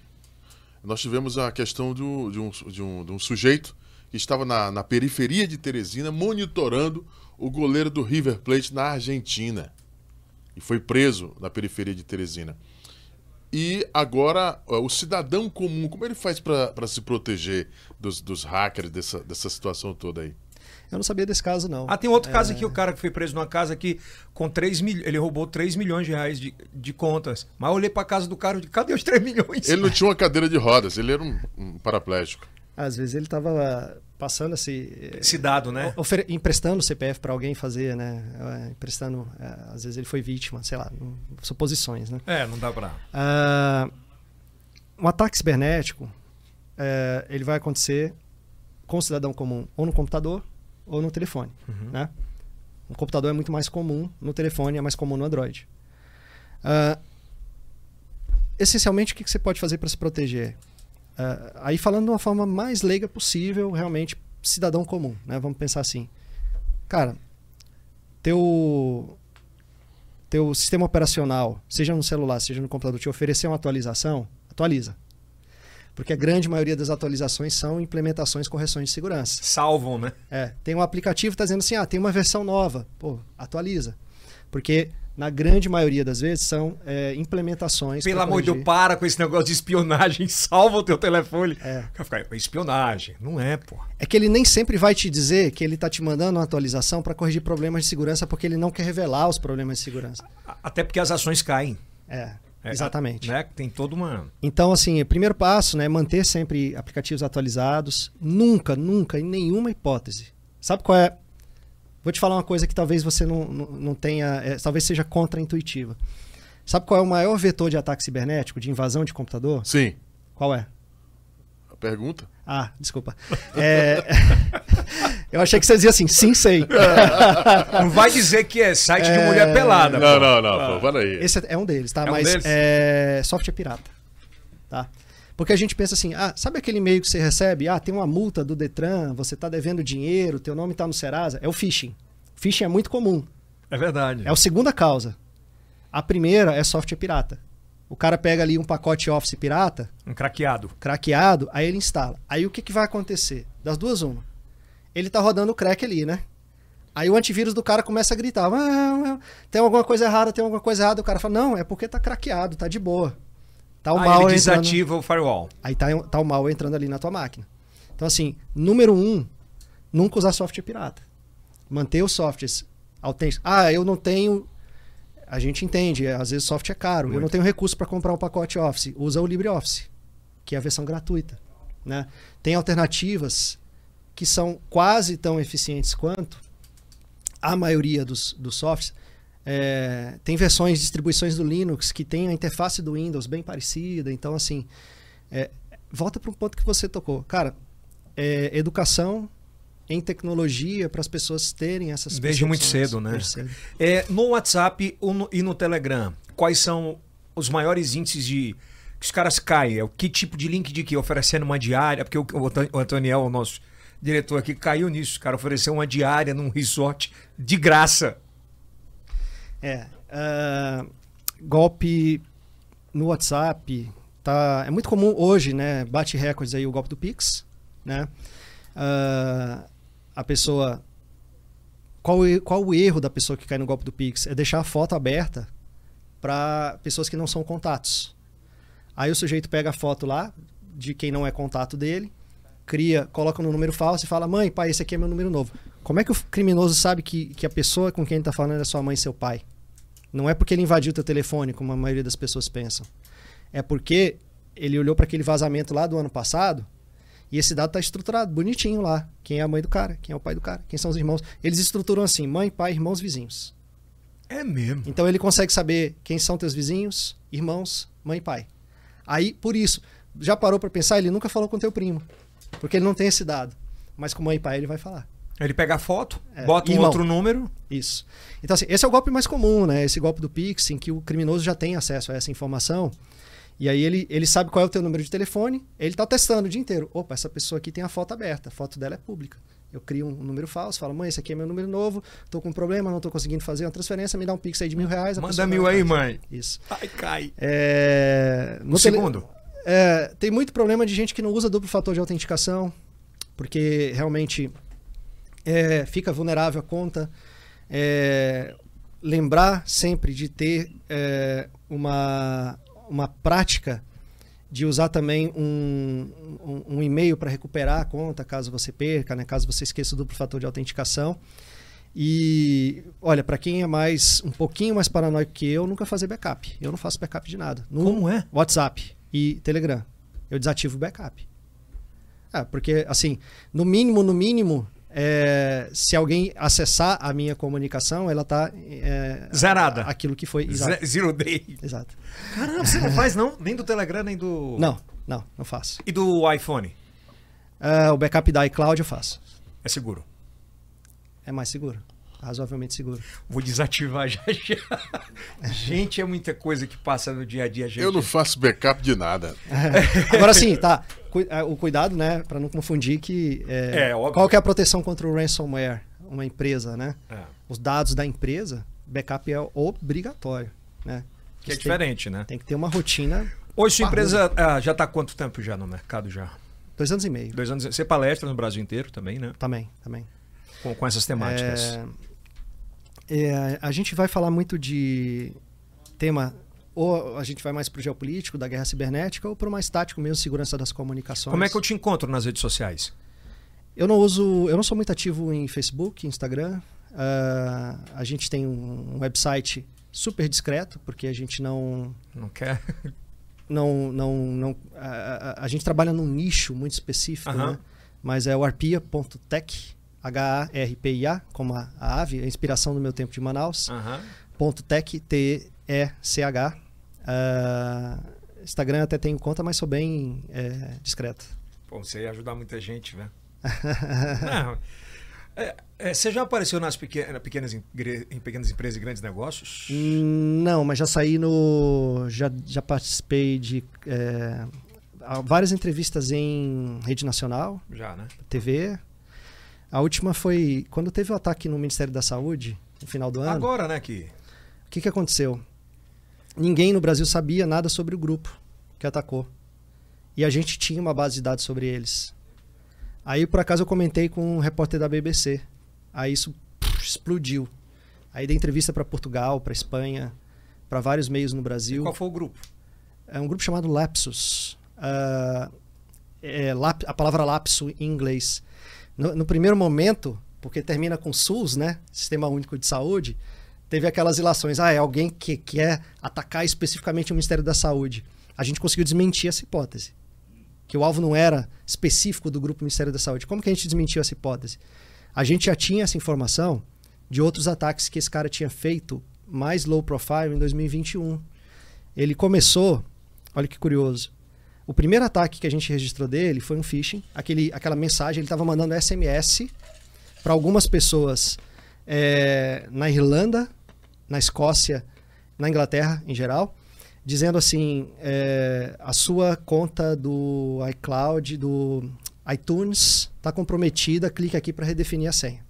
nós tivemos a questão do, de, um, de, um, de um sujeito que estava na, na periferia de Teresina monitorando o goleiro do River Plate na Argentina. E foi preso na periferia de Teresina. E agora, o cidadão comum, como ele faz para se proteger dos, dos hackers, dessa, dessa situação toda aí? Eu não sabia desse caso, não. Ah, tem outro é... caso aqui, o cara que foi preso numa casa aqui com 3 milhões. Ele roubou 3 milhões de reais de, de contas. Mas eu olhei pra casa do cara e cadê os 3 milhões? Ele não tinha uma cadeira de rodas, ele era um, um paraplégico. Às vezes ele estava passando esse, esse dado, né? emprestando o CPF para alguém fazer, né? É, emprestando, é, às vezes ele foi vítima, sei lá, suposições, né? É, não dá para. Uh, um ataque cibernético, é, ele vai acontecer com o cidadão comum, ou no computador ou no telefone, uhum. né? O computador é muito mais comum, no telefone é mais comum no Android. Uh, essencialmente, o que você pode fazer para se proteger? Uh, aí falando de uma forma mais leiga possível, realmente cidadão comum, né? Vamos pensar assim. Cara, teu teu sistema operacional, seja no celular, seja no computador, te oferecer uma atualização, atualiza. Porque a grande maioria das atualizações são implementações, correções de segurança. Salvam, né? É. Tem um aplicativo que está dizendo assim, ah, tem uma versão nova. Pô, atualiza. Porque na grande maioria das vezes, são é, implementações. Pelo amor de Deus, para com esse negócio de espionagem, salva o teu telefone. É. Espionagem, não é, pô. É que ele nem sempre vai te dizer que ele está te mandando uma atualização para corrigir problemas de segurança, porque ele não quer revelar os problemas de segurança. Até porque as ações caem. É. É, exatamente. Né? Tem todo uma. Então, assim, o primeiro passo né, é manter sempre aplicativos atualizados. Nunca, nunca, em nenhuma hipótese. Sabe qual é Vou te falar uma coisa que talvez você não, não, não tenha. É, talvez seja contra-intuitiva. Sabe qual é o maior vetor de ataque cibernético, de invasão de computador? Sim. Qual é? A pergunta? Ah, desculpa. É, Eu achei que você dizia assim, sim, sei. Não vai dizer que é site de mulher pelada. Não, pô. não, não, pô, peraí. Esse é um deles, tá? É um Mas deles? é software pirata, tá? Porque a gente pensa assim, ah, sabe aquele e-mail que você recebe? Ah, tem uma multa do Detran, você tá devendo dinheiro, teu nome tá no Serasa. É o phishing. Phishing é muito comum. É verdade. É a segunda causa. A primeira é software pirata. O cara pega ali um pacote Office pirata, Um craqueado. craqueado, aí ele instala. Aí o que, que vai acontecer? Das duas, uma. Ele tá rodando o crack ali, né? Aí o antivírus do cara começa a gritar: "Ah, ah, tem alguma coisa errada, tem alguma coisa errada. O cara fala: Não, é porque tá craqueado, tá de boa. Tá o Aí mal ele entrando. desativa o firewall. Aí tá, tá o mal entrando ali na tua máquina. Então, assim, número um, nunca usar software pirata. Manter os softwares autênticos. Ah, eu não tenho. A gente entende, às vezes o software é caro. Eu Muito. não tenho recurso para comprar um pacote Office. Usa o LibreOffice, que é a versão gratuita. Né? Tem alternativas que são quase tão eficientes quanto a maioria dos, dos softwares. É, tem versões, distribuições do Linux que tem a interface do Windows bem parecida. Então, assim, é, volta para um ponto que você tocou. Cara, é, educação em tecnologia para as pessoas terem essas Desde muito cedo, né? Cedo. É, no WhatsApp e no Telegram, quais são os maiores índices de que os caras caem? É o que tipo de link de que oferecendo uma diária? Porque o, o Antoniel, o nosso diretor aqui, caiu nisso. O cara ofereceu uma diária num resort de graça. É. ah, golpe no WhatsApp. Tá, é muito comum hoje, né? Bate recordes aí o golpe do Pix, né? Ah, a pessoa. Qual, qual o erro da pessoa que cai no golpe do Pix? É deixar a foto aberta para pessoas que não são contatos. Aí o sujeito pega a foto lá de quem não é contato dele, cria, coloca no número falso e fala: Mãe, pai, esse aqui é meu número novo. Como é que o criminoso sabe que, que a pessoa com quem ele está falando é sua mãe e seu pai? Não é porque ele invadiu teu telefone, como a maioria das pessoas pensam. É porque ele olhou para aquele vazamento lá do ano passado e esse dado está estruturado, bonitinho lá. Quem é a mãe do cara, quem é o pai do cara, quem são os irmãos. Eles estruturam assim: mãe, pai, irmãos, vizinhos. É mesmo. Então ele consegue saber quem são teus vizinhos, irmãos, mãe e pai. Aí, por isso, já parou para pensar? Ele nunca falou com teu primo, porque ele não tem esse dado. Mas com mãe e pai ele vai falar. Ele pega a foto, É, bota um irmão. outro número. Isso. Então, assim, esse é o golpe mais comum, né? Esse golpe do Pix, em que o criminoso já tem acesso a essa informação. E aí ele, ele sabe qual é o teu número de telefone, ele tá testando o dia inteiro. Opa, essa pessoa aqui tem a foto aberta, a foto dela é pública. Eu crio um número falso, falo, mãe, esse aqui é meu número novo, tô com um problema, não tô conseguindo fazer uma transferência, me dá um Pix aí de mil reais. Manda mil aí, mãe. Isso. Ai, cai. É, no tele- segundo. é, tem muito problema de gente que não usa duplo fator de autenticação, porque realmente é, fica vulnerável a conta. É, lembrar sempre de ter é, uma, uma prática de usar também um, um, um e-mail para recuperar a conta, caso você perca, né, caso você esqueça o duplo fator de autenticação. E olha, para quem é mais um pouquinho mais paranoico que eu, nunca fazer backup. Eu não faço backup de nada. No Como é? WhatsApp e Telegram. Eu desativo o backup. Ah, porque assim, no mínimo, no mínimo, é, se alguém acessar a minha comunicação, ela tá é, Zerada. Aquilo que foi. Exato. Ze- Zero day. exato. Caramba, você não faz não? Nem do Telegram, nem do... Não, não, não faço. E do iPhone? Ah, o backup da iCloud eu faço. É seguro. É mais seguro. Razoavelmente seguro. Vou desativar já já. Gente, é muita coisa que passa no dia a dia, gente. Eu não faço backup de nada. Agora sim, tá. Ah, O cuidado, né, para não confundir que é, É, óbvio. qual que é a proteção contra o ransomware, uma empresa, né? É, Os dados da empresa, backup é obrigatório, né? que é Você tem- diferente, né? Tem que ter uma rotina. Hoje sua Parruda. empresa ah, já está há quanto tempo já no mercado já? Dois anos e meio. Dois anos. Você palestra no Brasil inteiro também, né? Também, também. Com, com essas temáticas. É, é, a gente vai falar muito de tema, ou a gente vai mais pro geopolítico, da guerra cibernética, ou pro mais tático mesmo, segurança das comunicações. Como é que eu te encontro nas redes sociais? Eu não uso, eu não sou muito ativo em Facebook, Instagram. Ah, a gente tem um, um website super discreto, porque a gente não Não quer? não, não, não a, a- a gente trabalha num nicho muito específico, né? Mas é o arpia.tech, H-A-R-P-I-A, como a, a ave, a inspiração do meu tempo de Manaus, Aham. ponto .tech, T-E-C-H. Ah, Instagram até tenho conta, mas sou bem é, discreto. Pô, você ia ajudar muita gente, velho. Não. É, é, você já apareceu nas pequenas, pequenas, em pequenas empresas e grandes negócios? Hum, não, mas já saí no. Já, já participei de é, várias entrevistas em rede nacional. Já, né? TV. A última foi quando teve o ataque no Ministério da Saúde, no final do ano. Agora, né, que. O que, que aconteceu? Ninguém no Brasil sabia nada sobre o grupo que atacou. E a gente tinha uma base de dados sobre eles. Aí, por acaso, eu comentei com um repórter da BBC. Aí isso pff, explodiu. Aí dei entrevista para Portugal, para Espanha, para vários meios no Brasil. E qual foi o grupo? É um grupo chamado Lapsus. Uh, é, lap, a palavra lapso em inglês. No, no, primeiro momento, porque termina com SUS, né? Sistema Único de Saúde, teve aquelas ilações. Ah, é alguém que quer atacar especificamente o Ministério da Saúde. A gente conseguiu desmentir essa hipótese. Que o alvo não era específico do grupo Ministério da Saúde. Como que a gente desmentiu essa hipótese? A gente já tinha essa informação de outros ataques que esse cara tinha feito mais low profile em 2021. Ele começou, olha que curioso. O primeiro ataque que a gente registrou dele foi um phishing, aquele, aquela mensagem, ele estava mandando SMS para algumas pessoas é, na Irlanda, na Escócia, na Inglaterra em geral, dizendo assim: é, a sua conta do iCloud, do iTunes está comprometida, clique aqui para redefinir a senha.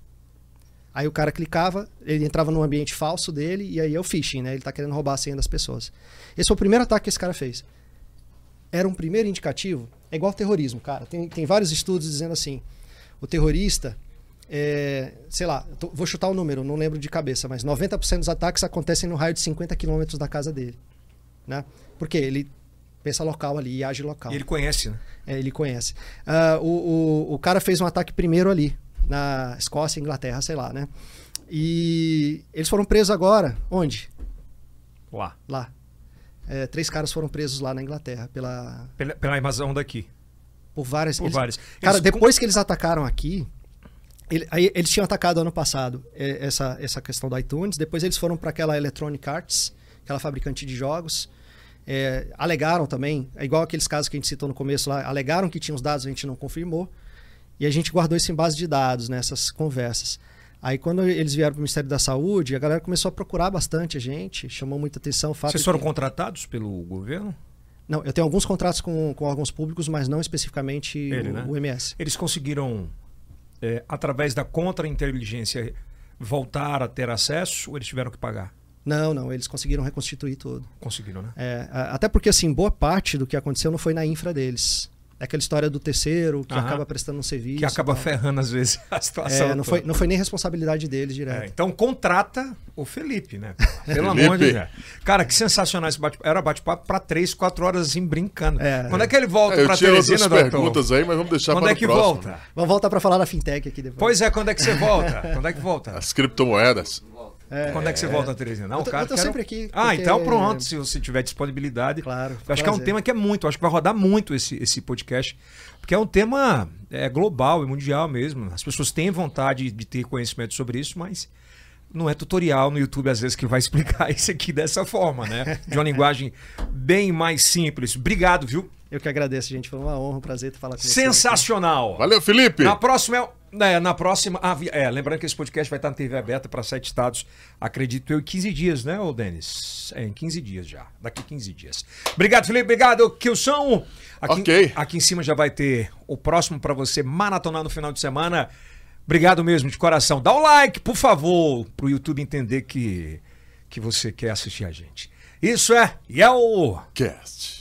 Aí o cara clicava, ele entrava num ambiente falso dele e aí é o phishing, né? Ele está querendo roubar a senha das pessoas. Esse foi o primeiro ataque que esse cara fez. Era um primeiro indicativo. É igual terrorismo, cara. Tem, tem vários estudos dizendo assim: o terrorista, é, sei lá, tô, vou chutar o um número, não lembro de cabeça, mas 90% dos ataques acontecem no raio de 50 quilômetros da casa dele. Né? Porque ele pensa local ali e age local. E ele conhece, né? É, ele conhece. Uh, o, o, o cara fez um ataque primeiro ali, na Escócia, Inglaterra, sei lá, né? E eles foram presos agora. Onde? Lá. Lá. É, três caras foram presos lá na Inglaterra pela. Pela, pela invasão daqui. Por várias. Por eles... várias. Cara, eles... depois que eles atacaram aqui. Ele, aí, eles tinham atacado ano passado é, essa, essa questão do iTunes. Depois eles foram para aquela Electronic Arts, aquela fabricante de jogos. É, alegaram também, é igual aqueles casos que a gente citou no começo lá, alegaram que tinham os dados, a gente não confirmou. E a gente guardou isso em base de dados nessas conversas. Aí quando eles vieram para o Ministério da Saúde, a galera começou a procurar bastante a gente, chamou muita atenção o fato Vocês foram que... contratados pelo governo? Não, eu tenho alguns contratos com, com órgãos públicos, mas não especificamente Ele, o, né? o MS. Eles conseguiram, é, através da contra-inteligência, voltar a ter acesso ou eles tiveram que pagar? Não, não, eles conseguiram reconstituir tudo. Conseguiram, né? É, até porque, assim, boa parte do que aconteceu não foi na infra deles. É aquela história do terceiro que acaba prestando um serviço. Que acaba ferrando, às vezes, a situação. É, não, foi, não foi nem responsabilidade deles direto. É, então contrata o Felipe, né? Pelo amor de Deus. Cara, que sensacional esse bate-papo. Era bate-papo para três, quatro horas assim, brincando. É, Quando é que ele volta é, para Teresina, doutor? perguntas aí, mas vamos deixar quando para é que volta? Vamos voltar para falar da fintech aqui depois. Pois é, quando é que você volta? quando é que volta? As criptomoedas. É, Quando é que você é, volta, Terezinha? Não, eu tô, cara, eu tô quero... sempre aqui. Ah, porque... então pronto, se você tiver disponibilidade. Claro. acho que é um tema que é muito, acho que vai rodar muito esse, esse podcast, porque é um tema é, global e mundial mesmo. As pessoas têm vontade de ter conhecimento sobre isso, mas não é tutorial no YouTube, às vezes, que vai explicar isso aqui dessa forma, né? De uma linguagem bem mais simples. Obrigado, viu? Eu que agradeço, gente. Foi uma honra, um prazer falar com você. Sensacional! Valeu, Felipe! Na próxima é é, na próxima. Ah, é, lembrando que esse podcast vai estar na TV aberta para sete estados, acredito eu, em 15 dias, né, ô Denis? É, em 15 dias já. Daqui 15 dias. Obrigado, Felipe. Obrigado, Kilson. Aqui, ok. Aqui em cima já vai ter o próximo para você maratonar no final de semana. Obrigado mesmo, de coração. Dá o um like, por favor, para o YouTube entender que, que você quer assistir a gente. Isso é Yell Cast.